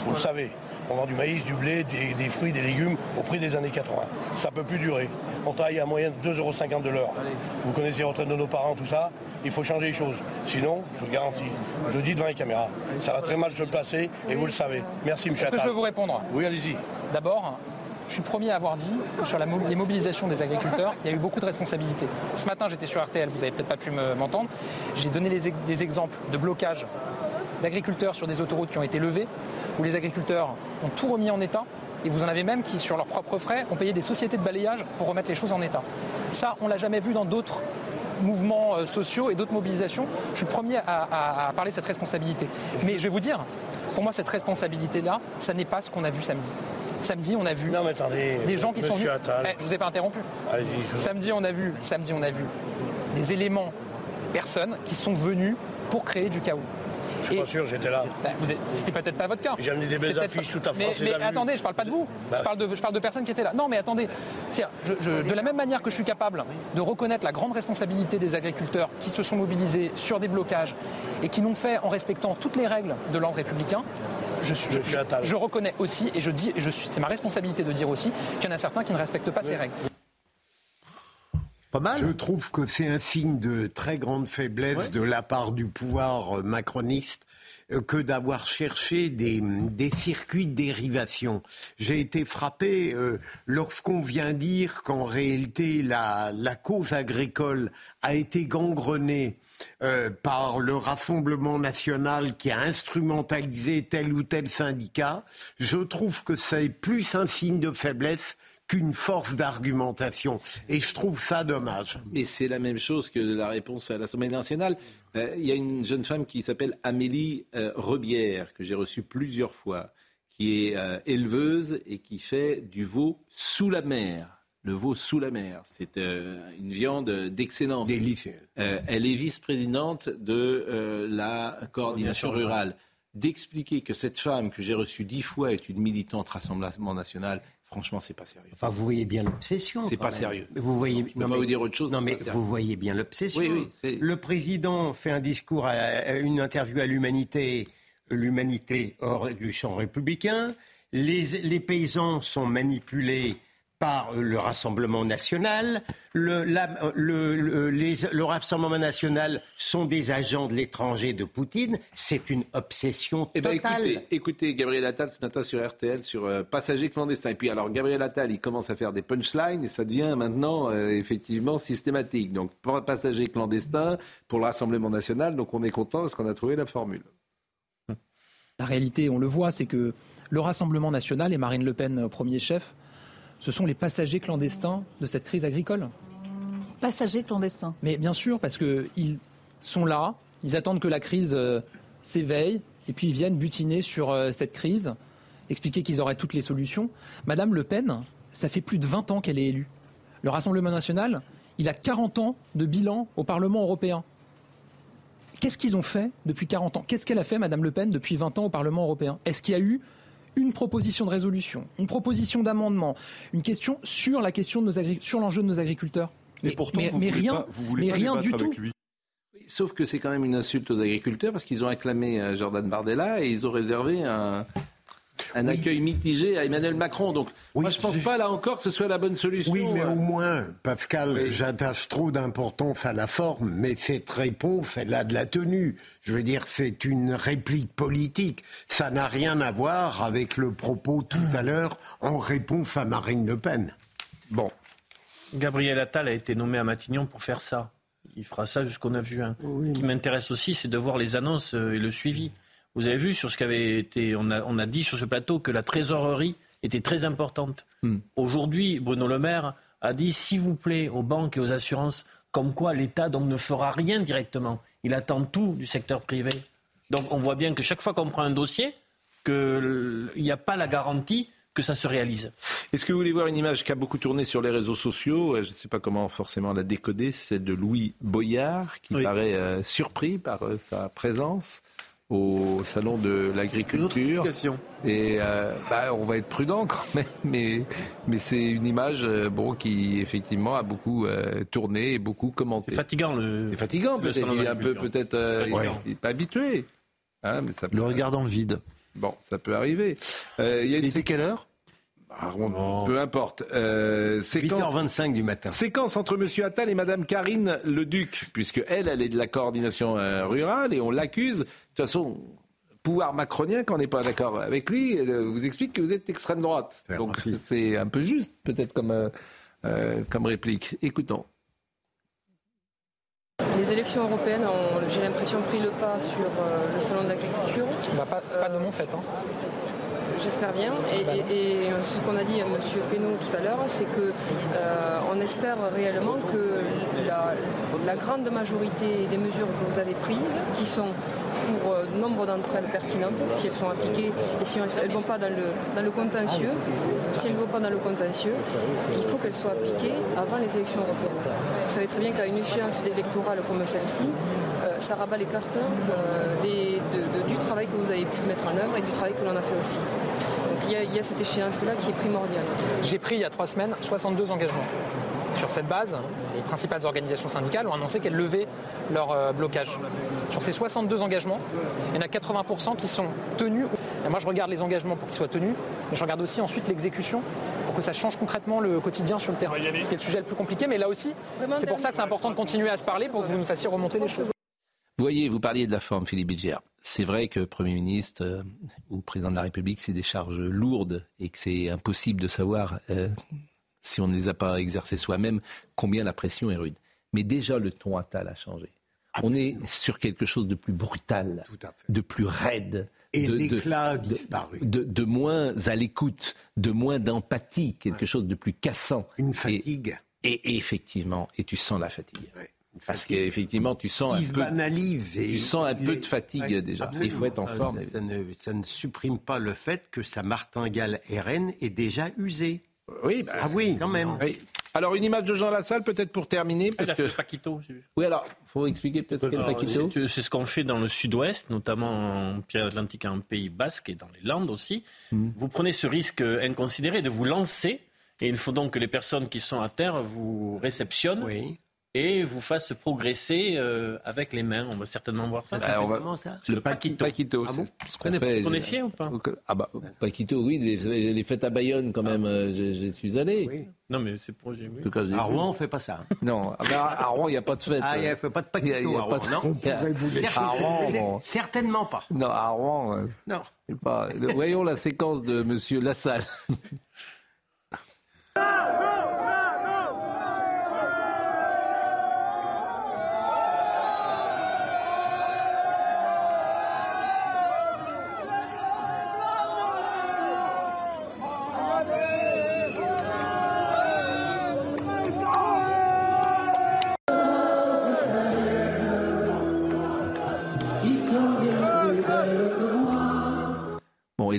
Vous le savez. On vend du maïs, du blé, des, des fruits, des légumes au prix des années 80. Ça peut plus durer. On travaille à moyenne de 2,50 euros de l'heure. Vous connaissez les retraites de nos parents, tout ça. Il faut changer les choses. Sinon, je vous le garantis, je le dis devant les caméras, ça va très mal se placer et vous le savez. Merci, monsieur Est-ce que je peux vous répondre? Oui, allez-y. D'abord, je suis le premier à avoir dit que sur la mo- les mobilisations des agriculteurs, il y a eu beaucoup de responsabilités. Ce matin, j'étais sur RTL, vous n'avez peut-être pas pu me- m'entendre. J'ai donné les ex- des exemples de blocage d'agriculteurs sur des autoroutes qui ont été levées, où les agriculteurs ont tout remis en état. Et vous en avez même qui, sur leurs propres frais, ont payé des sociétés de balayage pour remettre les choses en état. Ça, on l'a jamais vu dans d'autres mouvements euh, sociaux et d'autres mobilisations. Je suis le premier à, à- à parler de cette responsabilité. Mais je vais vous dire, pour moi, cette responsabilité-là, ça n'est pas ce qu'on a vu samedi. Samedi, on a vu Non, mais attendez. des gens qui sont venus. Eh, je vous ai pas interrompu. Je Samedi, on a vu, samedi, on a vu des éléments, personnes qui sont venus pour créer du chaos. Je suis pas sûr, j'étais là. Bah, C'était peut-être pas votre cas. J'ai amené des belles affiches, pas- toute la Mais, attendez, je parle pas de vous. Bah, je, parle de, je parle de personnes qui étaient là. Non, mais attendez. Je- je- de la même manière que je suis capable de reconnaître la grande responsabilité des agriculteurs qui se sont mobilisés sur des blocages et qui l'ont fait en respectant toutes les règles de l'ordre républicain, je, suis- je- Attal. je reconnais aussi et je dis, je c'est ma responsabilité de dire aussi qu'il y en a certains qui ne respectent pas ces règles. Pas mal. Je trouve que c'est un signe de très grande faiblesse de la part du pouvoir euh, macroniste euh, que d'avoir cherché des, des circuits de dérivation. J'ai été frappé euh, lorsqu'on vient dire qu'en réalité la, la cause agricole a été gangrenée euh, par le Rassemblement national qui a instrumentalisé tel ou tel syndicat. Je trouve que c'est plus un signe de faiblesse qu'une force d'argumentation. Et je trouve ça dommage. Mais c'est la même chose que la réponse à l'Assemblée nationale. Euh, Il y a une jeune femme qui s'appelle Amélie euh, Rebière, que j'ai reçue plusieurs fois, qui est euh, éleveuse et qui fait du veau sous la mer. le veau sous la mer. C'est euh, une viande d'excellence. Délicieux. Euh, elle est vice-présidente de euh, la coordination rurale. D'expliquer que cette femme que j'ai reçue dix fois est une militante Rassemblement national, franchement, c'est pas sérieux. Enfin, vous voyez bien l'obsession. C'est pas même. sérieux. Vous voyez. Je peux pas vous dire autre chose, Non, mais vous voyez bien l'obsession. Oui, oui, le président fait un discours, à, à une interview à l'humanité, l'humanité hors du champ républicain. Les, les paysans sont manipulés par euh, le Rassemblement national. Le, la- euh, le- le- les- le Rassemblement national sont des agents de l'étranger de Poutine. C'est une obsession Eh ben, totale. écoutez, écoutez Gabriel Attal ce matin sur RTL sur euh, Passagers clandestins. Et puis alors Gabriel Attal, il commence à faire des punchlines et ça devient maintenant euh, effectivement systématique. Donc pas- Passagers clandestins pour le Rassemblement national. Donc on est content parce qu'on a trouvé la formule. La réalité, on le voit, c'est que le Rassemblement national et Marine Le Pen, premier chef, ce sont les passagers clandestins de cette crise agricole. Passagers clandestins. Mais bien sûr, parce qu'ils sont là, ils attendent que la crise euh, s'éveille, et puis ils viennent butiner sur euh, cette crise, expliquer qu'ils auraient toutes les solutions. Madame Le Pen, ça fait plus de 20 ans qu'elle est élue. Le Rassemblement national, il a 40 ans de bilan au Parlement européen. Qu'est-ce qu'ils ont fait depuis 40 ans? Qu'est-ce qu'elle a fait, Madame Le Pen, depuis 20 ans au Parlement européen? Est-ce qu'il y a eu une proposition de résolution, une proposition d'amendement, une question sur la question de nos agri- sur l'enjeu de nos agriculteurs Et Mais- pourtant, mais, vous mais rien, pas- vous mais pas rien du tout. Sauf que c'est quand même une insulte aux agriculteurs parce qu'ils ont acclamé euh, Jordan Bardella et ils ont réservé un, un accueil mitigé à Emmanuel Macron. Donc moi je pense pas là encore que ce soit la bonne solution. Oui, mais Euh, au moins, Pascal, j'attache trop d'importance à la forme, mais cette réponse, elle a de la tenue. Je veux dire, c'est une réplique politique. Ça n'a rien à voir avec le propos tout à l'heure en réponse à Marine Le Pen. Bon. Gabriel Attal a été nommé à Matignon pour faire ça. Il fera ça jusqu'au 9 juin. Ce qui m'intéresse aussi, c'est de voir les annonces euh, et le suivi. Vous avez vu sur ce qu'avait été. On a, on a dit sur ce plateau que la trésorerie était très importante. Aujourd'hui, Bruno Le Maire a dit s'il vous plaît aux banques et aux assurances, comme quoi l'État donc ne fera rien directement. Il attend tout du secteur privé. Donc on voit bien que chaque fois qu'on prend un dossier, qu'il n'y a pas la garantie que ça se réalise. Est-ce que vous voulez voir une image qui a beaucoup tourné sur les réseaux sociaux? Euh, Je ne sais pas comment forcément la décoder, c'est celle de Louis Boyard qui paraît euh, surpris par euh, sa présence au salon de l'agriculture. Et euh, bah, on va être prudent quand même, mais, mais c'est une image euh, bon, qui effectivement a beaucoup euh, tourné et beaucoup commenté. C'est fatigant le. C'est fatigant peut-être, salon il est un peu peut-être euh, Ouais. il pas habitué. Hein, mais ça Le regard dans le vide. Bon, ça peut arriver. Euh, il y a une... était quelle heure? Peu importe. Euh, séquence... 8h25 du matin. Séquence entre Monsieur Attal et Madame Karine Leduc, puisque elle, elle est de la coordination euh, rurale et on l'accuse. De toute façon, pouvoir macronien, quand on n'est pas d'accord avec lui, euh, vous explique que vous êtes extrême droite. Donc c'est un peu juste, peut-être comme, euh, euh, comme réplique. Écoutons. Les élections européennes ont, j'ai l'impression, pris le pas sur euh, le salon de l'agriculture. Bah, pas- c'est pas de mon fait. Hein. J'espère bien. Et, et ce qu'on a dit à M. Fesneau tout à l'heure, c'est que euh, espère réellement que la, grande majorité des mesures que vous avez prises, qui sont pour euh, nombre d'entre elles pertinentes, si elles sont appliquées et si elles ne vont pas dans le, dans le contentieux, si elles ne vont pas dans le contentieux, il faut qu'elles soient appliquées avant les élections européennes. Vous savez très bien qu'à une échéance électorale comme celle-ci, euh, ça rabat les cartes euh, des- vous avez pu mettre en œuvre et du travail que l'on a fait aussi. Donc il y a, il y a cette échéance-là qui est primordiale. J'ai pris il y a trois semaines 62 engagements. Sur cette base, les principales organisations syndicales ont annoncé qu'elles levaient leur euh, blocage. Sur ces 62 engagements, il y en a 80% qui sont tenus. Et moi, je regarde les engagements pour qu'ils soient tenus, mais je regarde aussi ensuite l'exécution pour que ça change concrètement le quotidien sur le terrain. Ce qui est le sujet le plus compliqué, mais là aussi, c'est pour ça que c'est important de continuer à se parler pour que vous nous fassiez remonter les choses. Vous voyez, vous parliez de la forme, Philippe Bilger. C'est vrai que Premier ministre euh, ou Président de la République, c'est des charges lourdes et que c'est impossible de savoir, euh, si on ne les a pas exercées soi-même, combien la pression est rude. Mais déjà, le ton Attal a changé. On est sur quelque chose de plus brutal, de plus raide. Et de- l'éclat de- disparu. De, de moins à l'écoute, de moins d'empathie, quelque chose de plus cassant. Une fatigue. Et, et effectivement, et tu sens la fatigue. Parce qu'effectivement, tu sens un peu, et- tu sens un peu de fatigue Ouais, déjà. absolument. Il faut être en forme. Ça ne, ça ne supprime pas le fait que sa martingale RN est déjà usée. Oui, bah, Ah oui, quand même. oui. Alors, une image de Jean Lassalle, peut-être pour terminer, Il parce a que. Paquito. Oui, alors, faut expliquer peut-être qu'est Paquito. c'est- ce qu'on fait dans le sud-ouest, notamment en Pyrénées-Atlantiques, en Pays Basque et dans les Landes aussi. Hmm. Vous prenez ce risque inconsidéré de vous lancer et il faut donc que les personnes qui sont à terre vous réceptionnent et vous fassent progresser euh, avec les mains. On va certainement voir ça. Bah, on va- Comment ça C'est le Paquito. Paquito, Ah c'est bon ce qu'on Vous fait. connaissiez ou pas Ah bah, Paquito, oui, les, les fêtes à Bayonne, quand même, euh, j'y suis allé. Non, mais c'est pour. En tout cas, À vu. Rouen, on fait pas ça. Non, ah bah, à Rouen, il n'y a pas de fête. Ah, il n'y a fait pas de y a- y Paquito a à pas Rouen, de- non y À Rouen, bon. Certainement pas. Non, à Rouen. euh, Non. pas- Voyons la séquence de Monsieur Lassalle.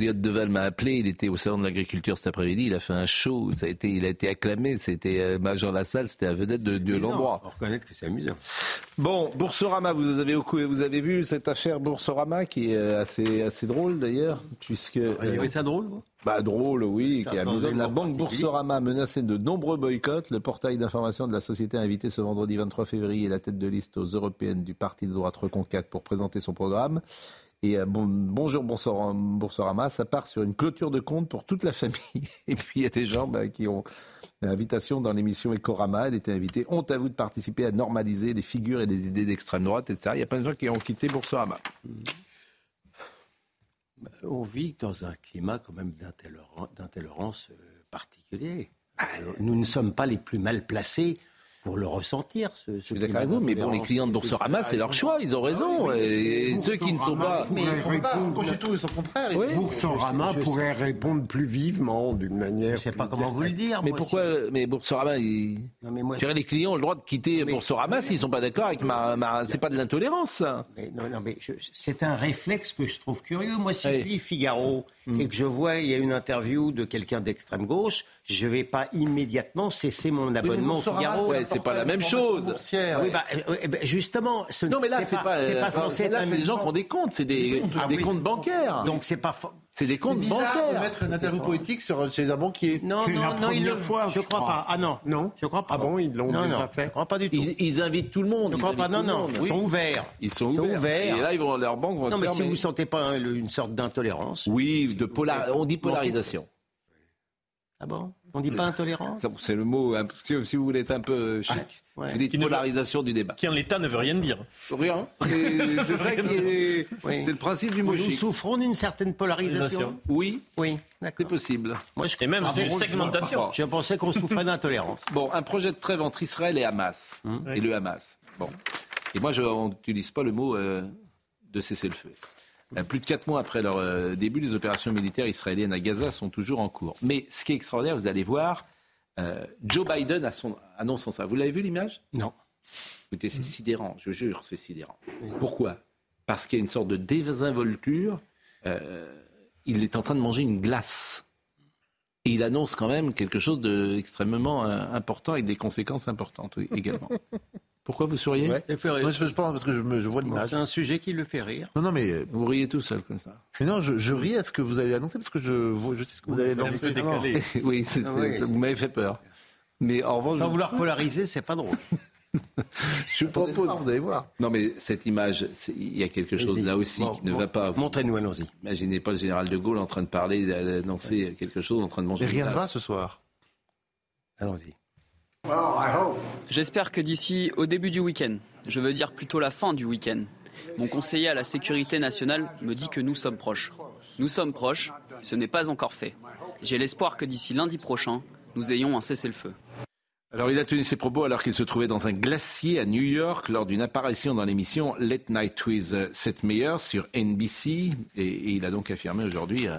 Elliot Deval m'a appelé, il était au salon de l'agriculture cet après-midi, il a fait un show, ça a été, il a été acclamé, c'était euh, Jean Lassalle, c'était la vedette de, de l'endroit. On reconnaître que c'est amusant. Bon, Boursorama, vous avez, vous avez vu cette affaire Boursorama qui est euh, assez, assez drôle d'ailleurs, puisque... Vous trouvez ça drôle, vous? Bah drôle, oui, Ça qui. La banque. Boursorama menacée de nombreux boycotts. Le portail d'information de la société a invité ce vendredi 23 février la tête de liste aux européennes du parti de droite Reconquête pour présenter son programme. Et euh, bon, bonjour Boursor- Boursorama, ça part sur une clôture de compte pour toute la famille. Et puis il y a des gens bah, qui ont l'invitation dans l'émission Ecorama. Elle était invitée. Honte à vous de participer à normaliser les figures et les idées d'extrême droite, etc. Il y a plein de gens qui ont quitté Boursorama. On vit dans un climat quand même d'intoléran- d'intolérance euh, particulier. Euh, Nous ne sommes pas les plus mal placés pour le ressentir. Ce, Je suis d'accord avec vous, mais bon, les clients de Boursorama, c'est leur choix, ils ont raison. et ceux qui ne sont pas. Au contraire. Oui. Sais- pourrait répondre plus vivement, d'une manière. Je ne sais pas comment vous le dire. Mais pourquoi Mais Boursorama, ils... Non, mais moi, Je dirais, les clients ont le droit de quitter Boursorama s'ils sont pas d'accord avec ma. ma... C'est pas de l'intolérance, ça. Mais non, non, mais je- c'est un réflexe que je trouve curieux. Moi, si je lis Figaro et que je vois il y a une interview de quelqu'un d'extrême gauche, je vais pas immédiatement cesser mon abonnement au Figaro. C'est pas la même chose. Oui, bah, euh, bah, justement, ce- Non, mais là, c'est pas. c'est euh, pas censé là, être c'est des gens qui ont des comptes, c'est des, Ah des oui. comptes bancaires. Donc c'est pas. C'est des comptes bizarre de bancaires. mettre une interview politique sur, chez un banquier. Non, non, non, ils le fois, Je crois pas. Ah non, Non je crois pas. Ah bon, ils l'ont déjà non, fait Je crois pas du tout. Ils, ils invitent tout le monde. Je ils crois pas. Non, non, ils sont ouverts. Ils sont ouverts. Et là, ils vont, leur banque vont Non, mais si vous sentez pas un- une sorte d'intolérance. Oui, de polar... on dit polarisation. Ah bon? On dit pas intolérance C'est le mot, si, si vous voulez être un peu chic. ouais. Vous dites Qui veut- polarisation du débat. Qui en l'état ne veut rien dire. Rien. C'est c'est ça qui est. Oui. C'est le principe du mot Nous chic. souffrons d'une certaine polarisation. Oui, Oui, c'est possible. Moi, je... Et même Ah c'est une je- segmentation. Je pensais qu'on souffrait d'intolérance. Bon, un projet de trêve entre Israël et Hamas. Et le Hamas. Bon. Et moi, je n'utilise pas le mot euh, de cessez-le-feu. Euh, Plus de quatre mois après leur euh, début, les opérations militaires israéliennes à Gaza sont toujours en cours. Mais ce qui est extraordinaire, vous allez voir, euh, Joe Biden a son, annonce ça. Vous l'avez vu l'image? Non. Écoutez, c'est sidérant, je jure, c'est sidérant. Pourquoi? Parce qu'il y a une sorte de désinvolture. euh, il est en train de manger une glace. Et il annonce quand même quelque chose d'extrêmement euh, important avec des conséquences importantes oui, également. Pourquoi vous souriez Ouais. Ça fait rire. Moi, je, je pense parce que je, me- je vois l'image. C'est un sujet qui le fait rire. Non, non, mais, Vous riez tout seul comme ça. mais non, je, je ris à ce que vous avez annoncé parce que je, vois- je sais ce que vous avez annoncé. décalé. oui, c'est- Ah c'est- oui. ça- vous m'avez fait peur. Mais en revanche, Sans je, vouloir polariser, c'est pas drôle. je vous propose. Vous allez voir. Non, mais cette image, il y a quelque chose Vas-y. là aussi Bon, qui ne bon, va pas. Montrez-nous, allons-y. Imaginez pas le général de Gaulle en train de parler, d'annoncer quelque chose, en train de manger Mais rien ne va ce soir. Allons-y. J'espère que d'ici au début du week-end, je veux dire plutôt la fin du week-end, mon conseiller à la sécurité nationale me dit que nous sommes proches. Nous sommes proches, ce n'est pas encore fait. J'ai l'espoir que d'ici lundi prochain, nous ayons un cessez-le-feu. Alors, il a tenu ses propos alors qu'il se trouvait dans un glacier à New York lors d'une apparition dans l'émission Late Night with Seth Meyers sur NBC. Et, et il a donc affirmé aujourd'hui euh,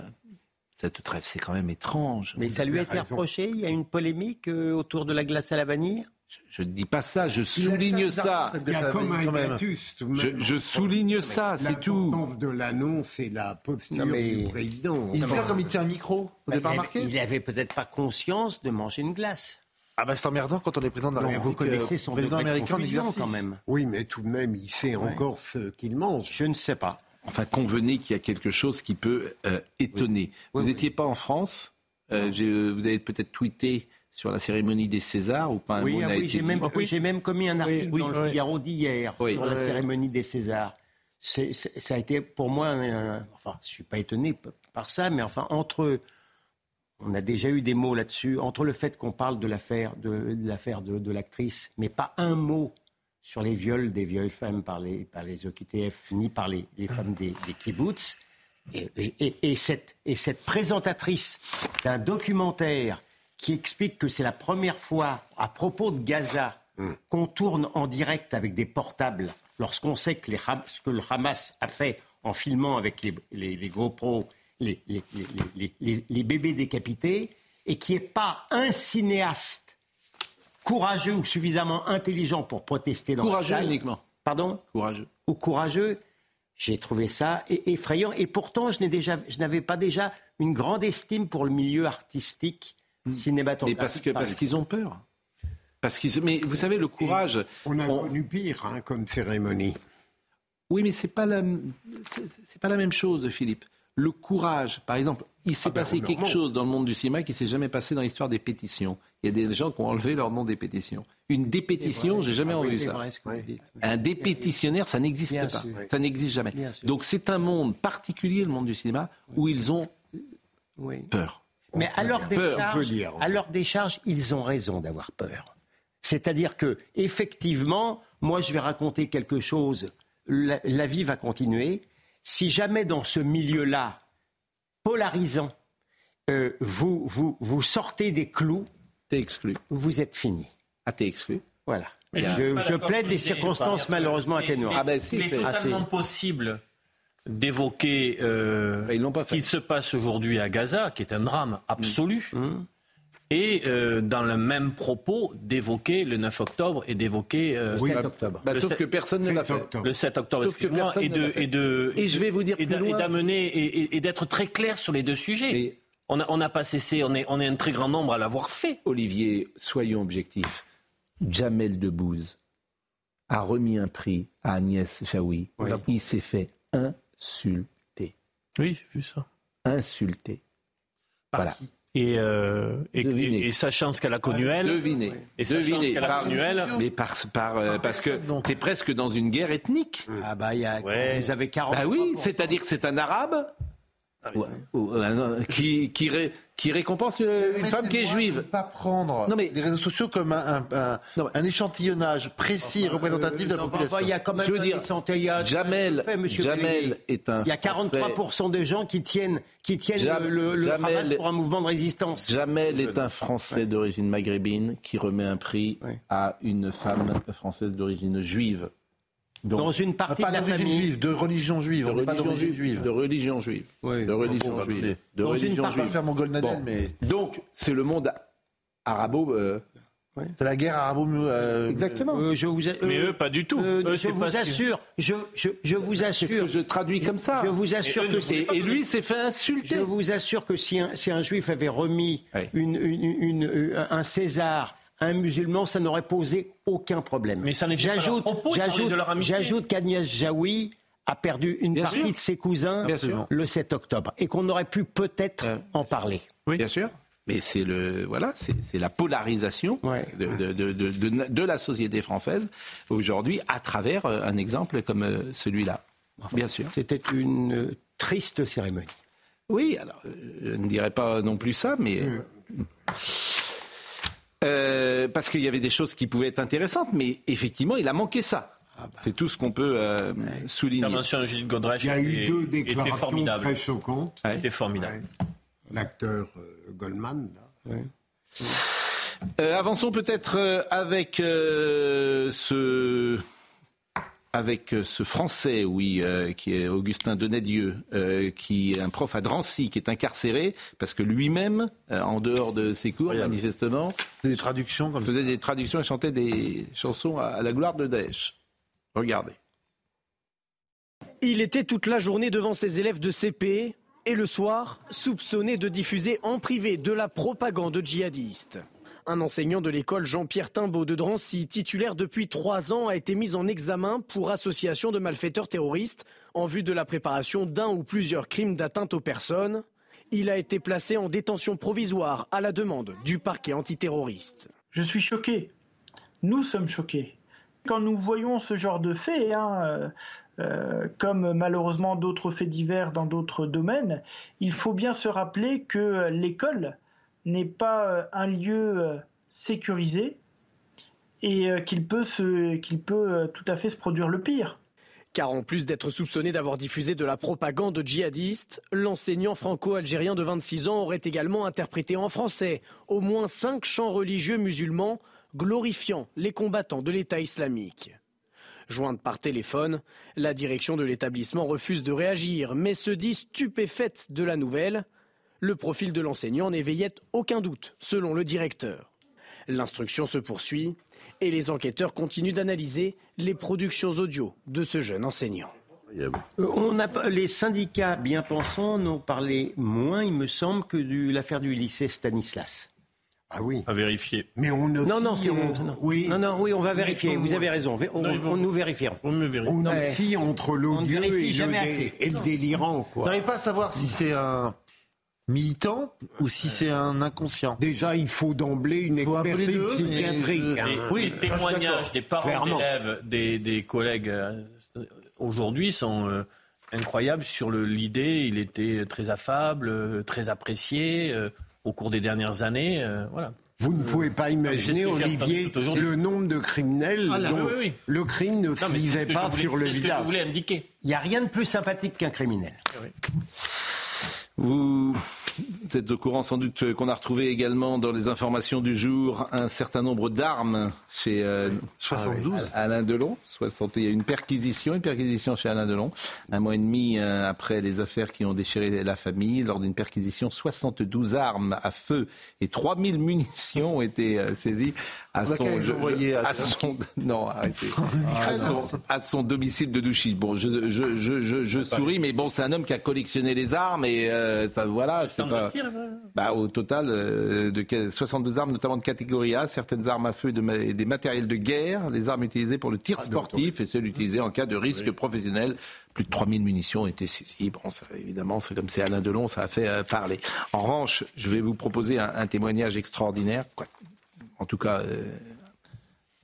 cette trêve, c'est quand même étrange. Mais ça lui a été reproché. Il y a une polémique euh, autour de la glace à la vanille? Je ne dis pas ça, je souligne ça. Il y a comme un hiatus. Je, je souligne ça, c'est tout. L'importance de l'annonce et la posture Non, mais- du président. Il fait comme il tient un micro. Vous Bah, n'avez pas il- remarqué? Il avait peut-être pas conscience de manger une glace. Ah bah c'est emmerdant quand on est président de la République. vous connaissez euh, son président américain en quand même. Oui, mais tout de même, il sait encore ce qu'il mange. Je ne sais pas. Enfin, convenez qu'il y a quelque chose qui peut euh, étonner. vous n'étiez pas en France. euh, j'ai- vous avez peut-être tweeté sur la cérémonie des Césars ou pas un Oui, mot ah oui, j'ai même, commis un article oui, dans le. Figaro d'hier Oui. sur la cérémonie des Césars. Ça a été pour moi, un- enfin, je suis pas étonné par ça, mais enfin entre, on a déjà eu des mots là-dessus, entre le fait qu'on parle de l'affaire de, de l'affaire de, de l'actrice, mais pas un mot sur les viols des vieilles femmes par les par les OQTF ni par les, les femmes des, des kibbutz. Et, et- et cette, et cette présentatrice d'un documentaire qui explique que c'est la première fois à propos de Gaza qu'on tourne en direct avec des portables lorsqu'on sait que les ce que le Hamas a fait en filmant avec les, les, les GoPro les- les bébés décapités et qui n'est pas un cinéaste courageux ou suffisamment intelligent pour protester dans Courageux la salle. uniquement. Pardon Courageux. Ou courageux. J'ai trouvé ça effrayant. Et pourtant, je n'ai déjà, je n'avais pas déjà une grande estime pour le milieu artistique cinématographique. Mais parce qu'ils ont peur. Parce qu'ils. Mais vous savez, le courage. On a connu pire hein, comme cérémonie. Oui, mais c'est pas la, c'est pas la même chose, Philippe. Le courage, par exemple, il s'est Ah ben, passé on quelque chose dans le monde du cinéma qui s'est jamais passé dans l'histoire des pétitions. Il y a des gens qui ont enlevé leur nom des pétitions. Une dépétition, j'ai jamais Ah oui, entendu ça. vrai ce que vous dites. Un dépétitionnaire, ça n'existe pas. sûr. Ça n'existe jamais. Donc c'est un monde particulier, le monde du cinéma, où ils ont Oui. peur. Mais à leur, décharge, à leur décharge, ils ont raison d'avoir peur. C'est-à-dire que, effectivement, moi, je vais raconter quelque chose. La, la vie va continuer. Si jamais dans ce milieu-là, polarisant, euh, vous, vous, vous sortez des clous, t'es exclu. Vous êtes fini. Ah, t'es exclu. Voilà. Mais je plaide les circonstances malheureusement atténuantes. mais- si, mais fait. Ah, totalement c'est- possible d'évoquer euh, qu'il se passe aujourd'hui à Gaza, qui est un drame absolu, et euh, dans le même propos d'évoquer le 9 octobre et d'évoquer euh, Oui, le bah, octobre. bah, Le sauf que personne ne l'a fait. Le 7 octobre, Sauf que excuse-moi, personne et et de Et je vais vous dire et et d'amener et, et- et d'être très clair sur les deux sujets. On n'a on pas cessé, on est, on est un très grand nombre à l'avoir fait. Olivier, soyons objectifs. Jamel Debbouze a remis un prix à Agnès Jaoui. Il s'est fait insulter. Oui, j'ai vu ça. Insulter. Voilà. Et, euh, et, et- et sachant ce qu'elle a connu elle, Devinez. et sachant ce Devinez. qu'elle a Par- connu elle, mais par, par, euh, parce que t'es presque dans une guerre ethnique. Ah bah, il y a, vous avez 40 Bah oui, c'est-à-dire que c'est un arabe qui, qui, ré- qui récompense euh, une femme qui est juive. Ne pas prendre Non, mais- les réseaux sociaux comme un, un- un- un échantillonnage précis et représentatif de la Enfin, population. il y a quand même Je veux un dire, Jamel, fait, monsieur Jamel est un Il y a 43% de gens qui tiennent, qui tiennent Jam- le, le Jamel- Hamas pour un mouvement de résistance. Jamel est un Français d'origine maghrébine qui remet un prix à une femme française d'origine juive. Donc- Dans une partie Pas de la famille. juive, de religion juive. de on n'est pas religion d'origine juive, juive. de religion juive, de religion bon, bah, juive, de Dans une religion part- Je vais juive. faire mon Bon. mais Donc c'est le monde arabo. euh, c'est la guerre arabo. euh, Exactement. Euh, je vous a- mais euh, eux pas du tout. euh, Eux, je vous pas ce que- assure, je, je, je vous C'est ce que assure, je traduis comme ça. je vous assure Et eux que c'est Et, lui s'est fait insulter. Je vous assure que si un, si un juif avait remis Oui. une, une- une- euh, un César un musulman, ça n'aurait posé aucun problème. Mais ça n'était pas leur J'ajoute- propos de parler j'ajoute- de leur amitié. J'ajoute qu'Agnès Jaoui a perdu une Bien partie sûr. de ses cousins Bien sûr. le 7 octobre et qu'on aurait pu peut-être Euh, en parler. Bien sûr. Mais c'est le voilà, c'est c'est la polarisation Ouais. de, de, de, de- de- de la société française aujourd'hui à travers euh, un exemple comme euh, celui-là. Bien sûr. C'était une triste cérémonie. Oui, alors je ne dirais pas non plus ça, mais euh, parce qu'il y avait des choses qui pouvaient être intéressantes, mais effectivement, il a manqué ça. C'est tout ce qu'on peut euh, souligner. Judith Godrèche Il y a eu deux déclarations très choquantes. Était formidable. L'acteur euh, Goldman, là. Euh, avançons peut-être avec euh, ce avec euh, ce Français, oui, euh, qui est Augustin Denadieu, euh, qui est un prof à Drancy, qui est incarcéré parce que lui-même, en dehors de ses cours, manifestement, faisait des traductions, comme faisait des traductions et chantait des chansons à, la gloire de Daesh. Regardez. Il était toute la journée devant ses élèves de CP et le soir, soupçonné de diffuser en privé de la propagande djihadiste. Un enseignant de l'école Jean-Pierre Timbaud de Drancy, titulaire depuis trois ans, a été mis en examen pour association de malfaiteurs terroristes en vue de la préparation d'un ou plusieurs crimes d'atteinte aux personnes. Il a été placé en détention provisoire à la demande du parquet antiterroriste. Je suis choqué. Nous sommes choqués. Quand nous voyons ce genre de faits, hein, euh, euh, comme malheureusement d'autres faits divers dans d'autres domaines, il faut bien se rappeler que l'école n'est pas euh, un lieu euh, sécurisé et euh, qu'il peut, qu'il peut tout à fait se produire le pire. Car en plus d'être soupçonné d'avoir diffusé de la propagande djihadiste, l'enseignant franco-algérien de 26 ans aurait également interprété en français au moins cinq chants religieux musulmans glorifiant les combattants de l'État islamique. Jointe par téléphone, la direction de l'établissement refuse de réagir, mais se dit stupéfaite de la nouvelle le profil de l'enseignant n'éveillait aucun doute, selon le directeur. L'instruction se poursuit et les enquêteurs continuent d'analyser les productions audio de ce jeune enseignant. Euh, on a, les syndicats bien pensants n'ont parlé moins, il me semble, que de l'affaire du lycée Stanislas. Ah oui. À vérifier. Mais on ne. Non, non, c'est Oui. Non, non, oui, on va vérifier. Vous avez raison. On, nous vérifierons. On me vérifie. On a entre l'odieux et, et, le délirant, quoi. On n'arrive pas à savoir si c'est un militant ou si c'est un inconscient? Déjà, il faut d'emblée une expertise psychiatrique. Hein. Oui, les témoignages des parents d'élèves, des, des, collègues euh, aujourd'hui sont euh, incroyables sur l'idée. Il était très affable, euh, très apprécié au cours des dernières années. voilà. Vous ne pouvez pas imaginer, Olivier, le nombre de criminels ah, dont le crime ne frisait pas sur le visage. Il n'y a rien de plus sympathique qu'un criminel. Ooh. Vous êtes au courant sans doute qu'on a retrouvé également dans les informations du jour un certain nombre d'armes chez 72 euh, Alain Delon. 60, il y a une perquisition, une perquisition chez Alain Delon, un mois et demi euh, après les affaires qui ont déchiré la famille. Lors d'une perquisition, 72 armes à feu et 3000 munitions ont été euh, saisies à son, à, son, non, arrêtez, à son, domicile de Douchy. Bon, je, je, je, je souris, mais bon, c'est un homme qui a collectionné les armes et ça, voilà, c'est pas. Bah, au total, de 62 armes, notamment de catégorie A, certaines armes à feu et, des matériels de guerre, les armes utilisées pour le tir ah, sportif et celles utilisées en cas de risque professionnel. Plus de 3000 munitions ont été saisies. Bon, ça, évidemment, c'est comme c'est Alain Delon, ça a fait euh, parler. En revanche, je vais vous proposer un, témoignage extraordinaire, en tout cas, euh,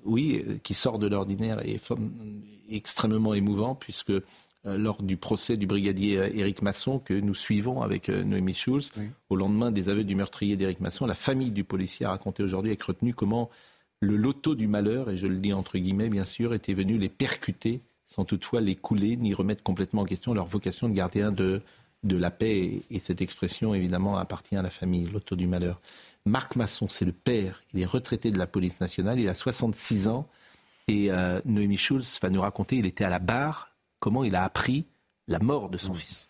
oui, euh, qui sort de l'ordinaire et extrêmement émouvant, puisque lors du procès du brigadier Éric Masson que nous suivons avec Noémie Schulz. Au lendemain des aveux du meurtrier d'Éric Masson, la famille du policier a raconté aujourd'hui avec retenue comment le loto du malheur, et je le dis entre guillemets bien sûr, était venu les percuter sans toutefois les couler ni remettre complètement en question leur vocation de gardien de, de la paix. Et, cette expression, évidemment, appartient à la famille, loto du malheur. Marc Masson, c'est le père. Il est retraité de la police nationale. Il a 66 ans. Et euh, Noémie Schulz va nous raconter, il était à la barre, comment il a appris la mort de son fils.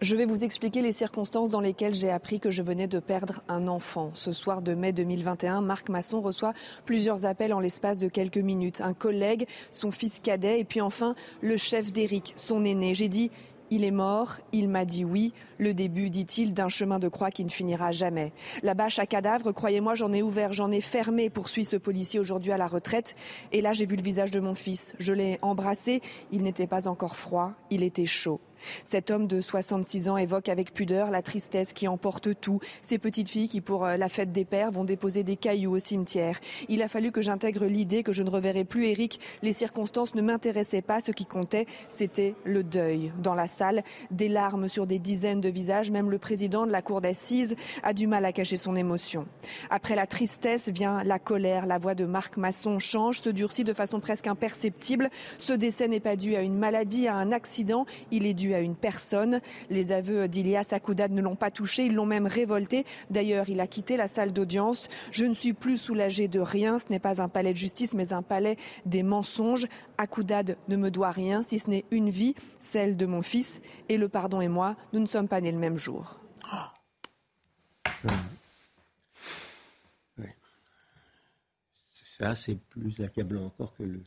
Je vais vous expliquer les circonstances dans lesquelles j'ai appris que je venais de perdre un enfant. Ce soir de mai 2021, Marc Masson reçoit plusieurs appels en l'espace de quelques minutes. Un collègue, son fils cadet et puis enfin le chef d'Éric, son aîné. J'ai dit il est mort, il m'a dit oui. Le début, dit-il, d'un chemin de croix qui ne finira jamais. La bâche à cadavre, croyez-moi, j'en ai ouvert, j'en ai fermé, poursuit ce policier aujourd'hui à la retraite. Et là, j'ai vu le visage de mon fils. Je l'ai embrassé. Il n'était pas encore froid, il était chaud. Cet homme de 66 ans évoque avec pudeur la tristesse qui emporte tout. Ces petites filles qui, pour euh, la fête des pères, vont déposer des cailloux au cimetière. Il a fallu que j'intègre l'idée que je ne reverrai plus Eric. Les circonstances ne m'intéressaient pas. Ce qui comptait, c'était le deuil. Dans la salle, des larmes sur des dizaines de visages. Même le président de la cour d'assises a du mal à cacher son émotion. Après la tristesse vient la colère. La voix de Marc Masson change, se durcit de façon presque imperceptible. Ce décès n'est pas dû à une maladie, à un accident. Il est dû à une personne. Les aveux d'Ilias Akoudad ne l'ont pas touché, ils l'ont même révolté. D'ailleurs, il a quitté la salle d'audience. Je ne suis plus soulagé de rien. Ce n'est pas un palais de justice, mais un palais des mensonges. Akoudad ne me doit rien, si ce n'est une vie, celle de mon fils. Et le pardon et moi, nous ne sommes pas nés le même jour. Ça, c'est plus accablant encore que le,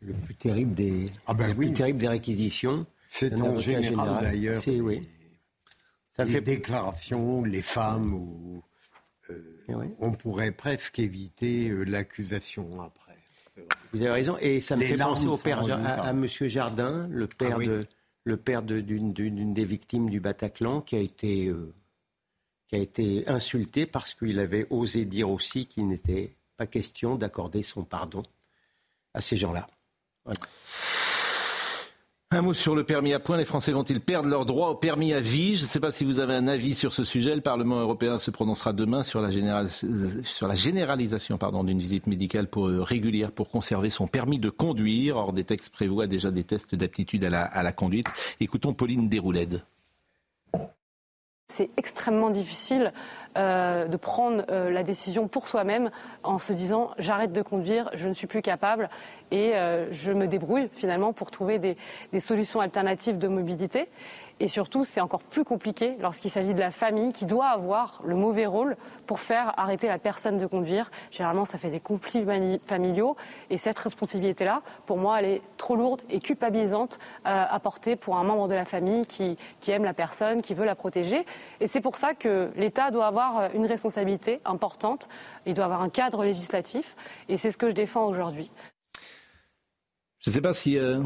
le plus terrible des, ah ben plus terrible des réquisitions. C'est en général, d'ailleurs. Oui. Ça les fait... déclarations, les femmes, ou, euh, on pourrait presque éviter euh, l'accusation après. Vous avez raison. Et ça me fait penser au père, à, à, Monsieur Jardin, le père ah de le père d'une des victimes du Bataclan, qui a été euh, qui a été insulté parce qu'il avait osé dire aussi qu'il n'était pas question d'accorder son pardon à ces gens-là. Un mot sur le permis à point. Les Français vont-ils perdre leur droit au permis à vie? Je ne sais pas si vous avez un avis sur ce sujet. Le Parlement européen se prononcera demain sur la, généralisation d'une visite médicale euh, régulière pour conserver son permis de conduire. Or, des textes prévoient déjà des tests d'aptitude à la, à la conduite. Écoutons Pauline Déroulède. C'est extrêmement difficile euh, de prendre euh, la décision pour soi-même en se disant j'arrête de conduire, je ne suis plus capable et euh, je me débrouille finalement pour trouver des, des solutions alternatives de mobilité. Et surtout, c'est encore plus compliqué lorsqu'il s'agit de la famille qui doit avoir le mauvais rôle pour faire arrêter la personne de conduire. Généralement, ça fait des conflits familiaux. Et cette responsabilité-là, pour moi, elle est trop lourde et culpabilisante euh, à porter pour un membre de la famille qui, aime la personne, qui veut la protéger. Et c'est pour ça que l'État doit avoir une responsabilité importante. Il doit avoir un cadre législatif. Et c'est ce que je défends aujourd'hui. Je ne sais pas si euh,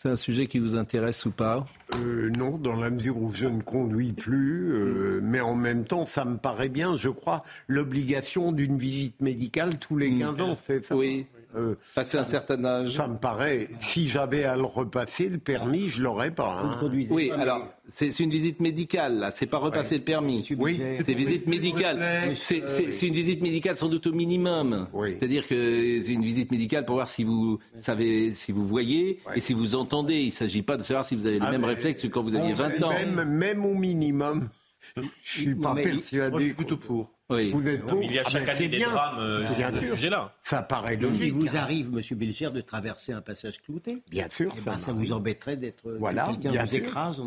c'est un sujet qui vous intéresse ou pas? Euh, Non, dans la mesure où je ne conduis plus, euh, mais en même temps, ça me paraît bien, je crois, l'obligation d'une visite médicale tous les 15 mm. ans. C'est ça? Oui. Euh, Passer un certain âge. Ça me paraît, si j'avais à le repasser, le permis, je l'aurais pas. Hein. Oui, alors c'est une visite médicale, là. C'est pas repasser le permis. Oui. C'est visite médicale. C'est une visite médicale sans doute au minimum. C'est-à-dire que c'est une visite médicale pour voir si vous savez, si vous voyez et si vous entendez. Il ne s'agit pas de savoir si vous avez les ah, mêmes réflexes que quand vous aviez 20 ans. Même, même au minimum. Je suis pas persuadé. plutôt pour. Vous êtes pour. il y a chaque année des drames euh, sur ce sujet-là. Ça paraît logique. Il vous arrive, Monsieur Belcher, de traverser un passage clouté. Bien sûr. Eh ben, ça, vous embêterait d'être voilà, quelqu'un vous écrase.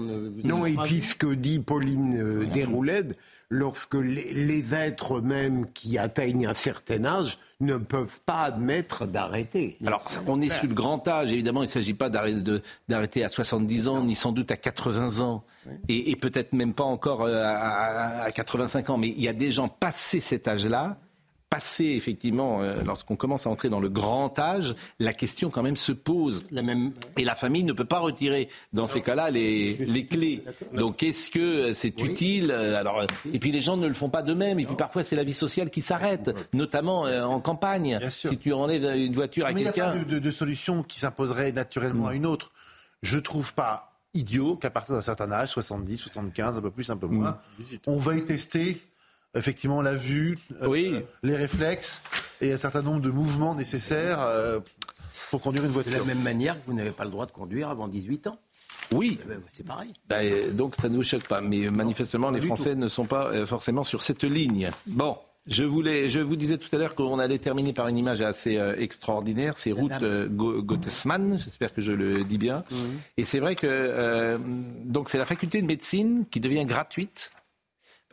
non, et puis ce que dit Pauline euh, Déroulède, lorsque les, êtres même qui atteignent un certain âge ne peuvent pas admettre d'arrêter. Alors, on est sur le grand âge, évidemment, il ne s'agit pas d'arrêter à 70 ans, ni sans doute à 80 ans, et, peut-être même pas encore euh, à, à, 85 ans, mais il y a des gens passés cet âge-là passé, effectivement, euh, lorsqu'on commence à entrer dans le grand âge, la question quand même se pose. La même... Et la famille ne peut pas retirer, dans ces cas-là, les, les clés. Donc, est-ce que c'est utile euh, Alors, Et puis, les gens ne le font pas d'eux-mêmes. Et puis, parfois, c'est la vie sociale qui s'arrête, notamment euh, en campagne. Si tu enlèves une voiture à quelqu'un... Il n'y a pas de, solution qui s'imposerait naturellement à une autre. Je trouve pas idiot qu'à partir d'un certain âge, 70, 75, un peu plus, un peu moins, mm. on veuille tester effectivement la vue, euh, les réflexes et un certain nombre de mouvements nécessaires euh, pour conduire une voiture. De la même manière que vous n'avez pas le droit de conduire avant 18 ans. Oui. Eh ben, c'est pareil. Ben, donc ça ne nous choque pas. Mais manifestement, les Français ne sont pas euh, forcément sur cette ligne. Bon. Je, voulais, je vous disais tout à l'heure qu'on allait terminer par une image assez extraordinaire. C'est Ruth Gottesman, j'espère que je le dis bien. Et c'est vrai que donc c'est la faculté de médecine qui devient gratuite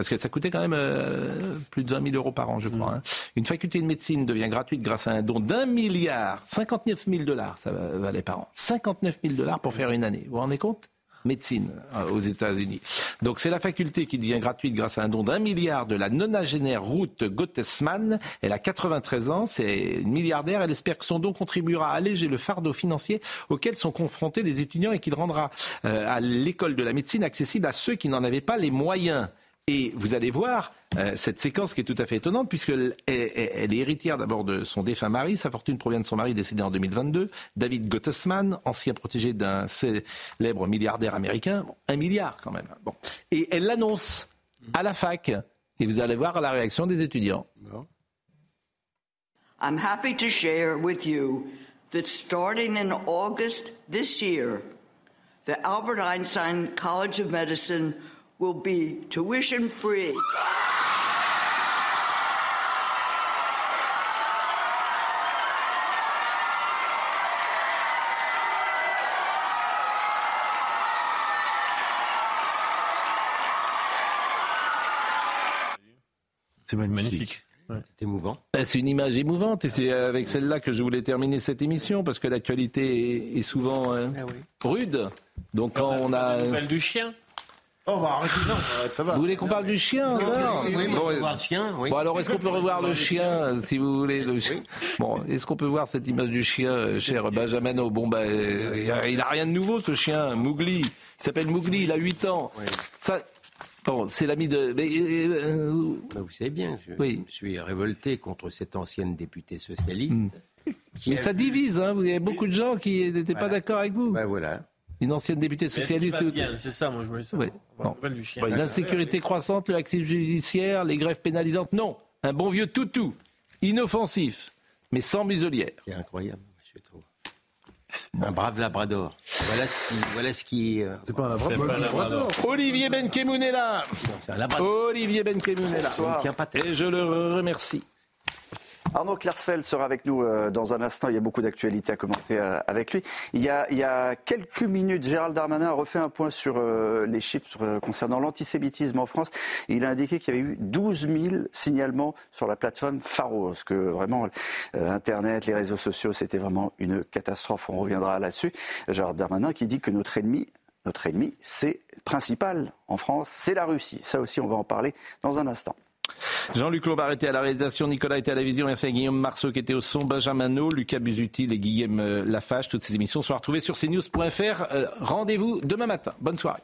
parce que ça coûtait quand même euh, plus de 20 000 euros par an, je crois. Hein. Une faculté de médecine devient gratuite grâce à un don d'un milliard, 59 000 dollars, ça valait par an. 59 000 dollars pour faire une année. Vous vous rendez compte? Médecine euh, aux États-Unis. Donc c'est la faculté qui devient gratuite grâce à un don d'un milliard de la nonagénaire Ruth Gottesman. Elle a 93 ans, c'est une milliardaire. Elle espère que son don contribuera à alléger le fardeau financier auquel sont confrontés les étudiants et qu'il rendra euh, à l'école de la médecine accessible à ceux qui n'en avaient pas les moyens. Et vous allez voir euh, cette séquence qui est tout à fait étonnante, puisqu'elle elle est héritière d'abord de son défunt mari. Sa fortune provient de son mari décédé en 2022, David Gottesman, ancien protégé d'un célèbre milliardaire américain. un milliard quand même. Bon. Et elle l'annonce à la fac. Et vous allez voir la réaction des étudiants. I'm happy to share with you that starting in August this year, the Albert Einstein College of Medicine will be tuition free. C'est magnifique. C'est émouvant. Ben, C'est une image émouvante et c'est avec celle-là que je voulais terminer cette émission parce que l'actualité est- est souvent euh, rude. Donc quand on a... Nouvelle du chien. Oh, bah arrêtez, non, ça va. Vous voulez qu'on parle du chien Oui, alors oui, oui, Bon, on peut voir le chien, oui. Bon alors est-ce qu'on peut revoir le chien si vous voulez le chien? Bon, est-ce qu'on peut voir cette image du chien, euh, cher Benjamin O? Bon ben, euh, il a- rien de nouveau ce chien, Mowgli. Il s'appelle Mowgli, il a 8 ans. Ça, bon, c'est l'ami de. mais, euh, Ben, vous savez bien, je Oui. je suis révolté contre cette ancienne députée socialiste. qui mais ça vu- divise, hein. Vous avez beaucoup de gens qui n'étaient pas d'accord avec vous. Ben voilà. Une ancienne députée socialiste. bien C'est ça, moi je voulais savoir. Oui. Bon. Bah, L'insécurité croissante, le laxisme judiciaire, les grèves pénalisantes, non. Un bon vieux toutou, inoffensif, mais sans muselière. C'est incroyable, je trouve. Un brave labrador. Voilà ce qui. Voilà ce qui euh, C'est pas un labrador. Olivier Benkemoun est là. c'est un labrador. Olivier Benkemoun est là. Il ne tient pas tête. Et je le remercie. Arnaud Klersfeld sera avec nous euh, dans un instant. Il y a beaucoup d'actualités à commenter euh, avec lui. Il y, a, il y a quelques minutes, Gérald Darmanin a refait un point sur euh, les chiffres concernant l'antisémitisme en France. Il a indiqué qu'il y avait eu 12 000 signalements sur la plateforme Pharos, que vraiment Internet, les réseaux sociaux, c'était vraiment une catastrophe. On reviendra là-dessus. Gérald Darmanin qui dit que notre ennemi, notre ennemi, c'est principal en France, c'est la Russie. Ça aussi, on va en parler dans un instant. Jean-Luc Lombard était à la réalisation, Nicolas était à la vision, merci à Guillaume Marceau qui était au son, Benjamin No, Lucas Busutil et Guillaume euh, Lafache. Toutes ces émissions sont retrouvées sur cnews.fr. Euh, Rendez-vous demain matin. Bonne soirée.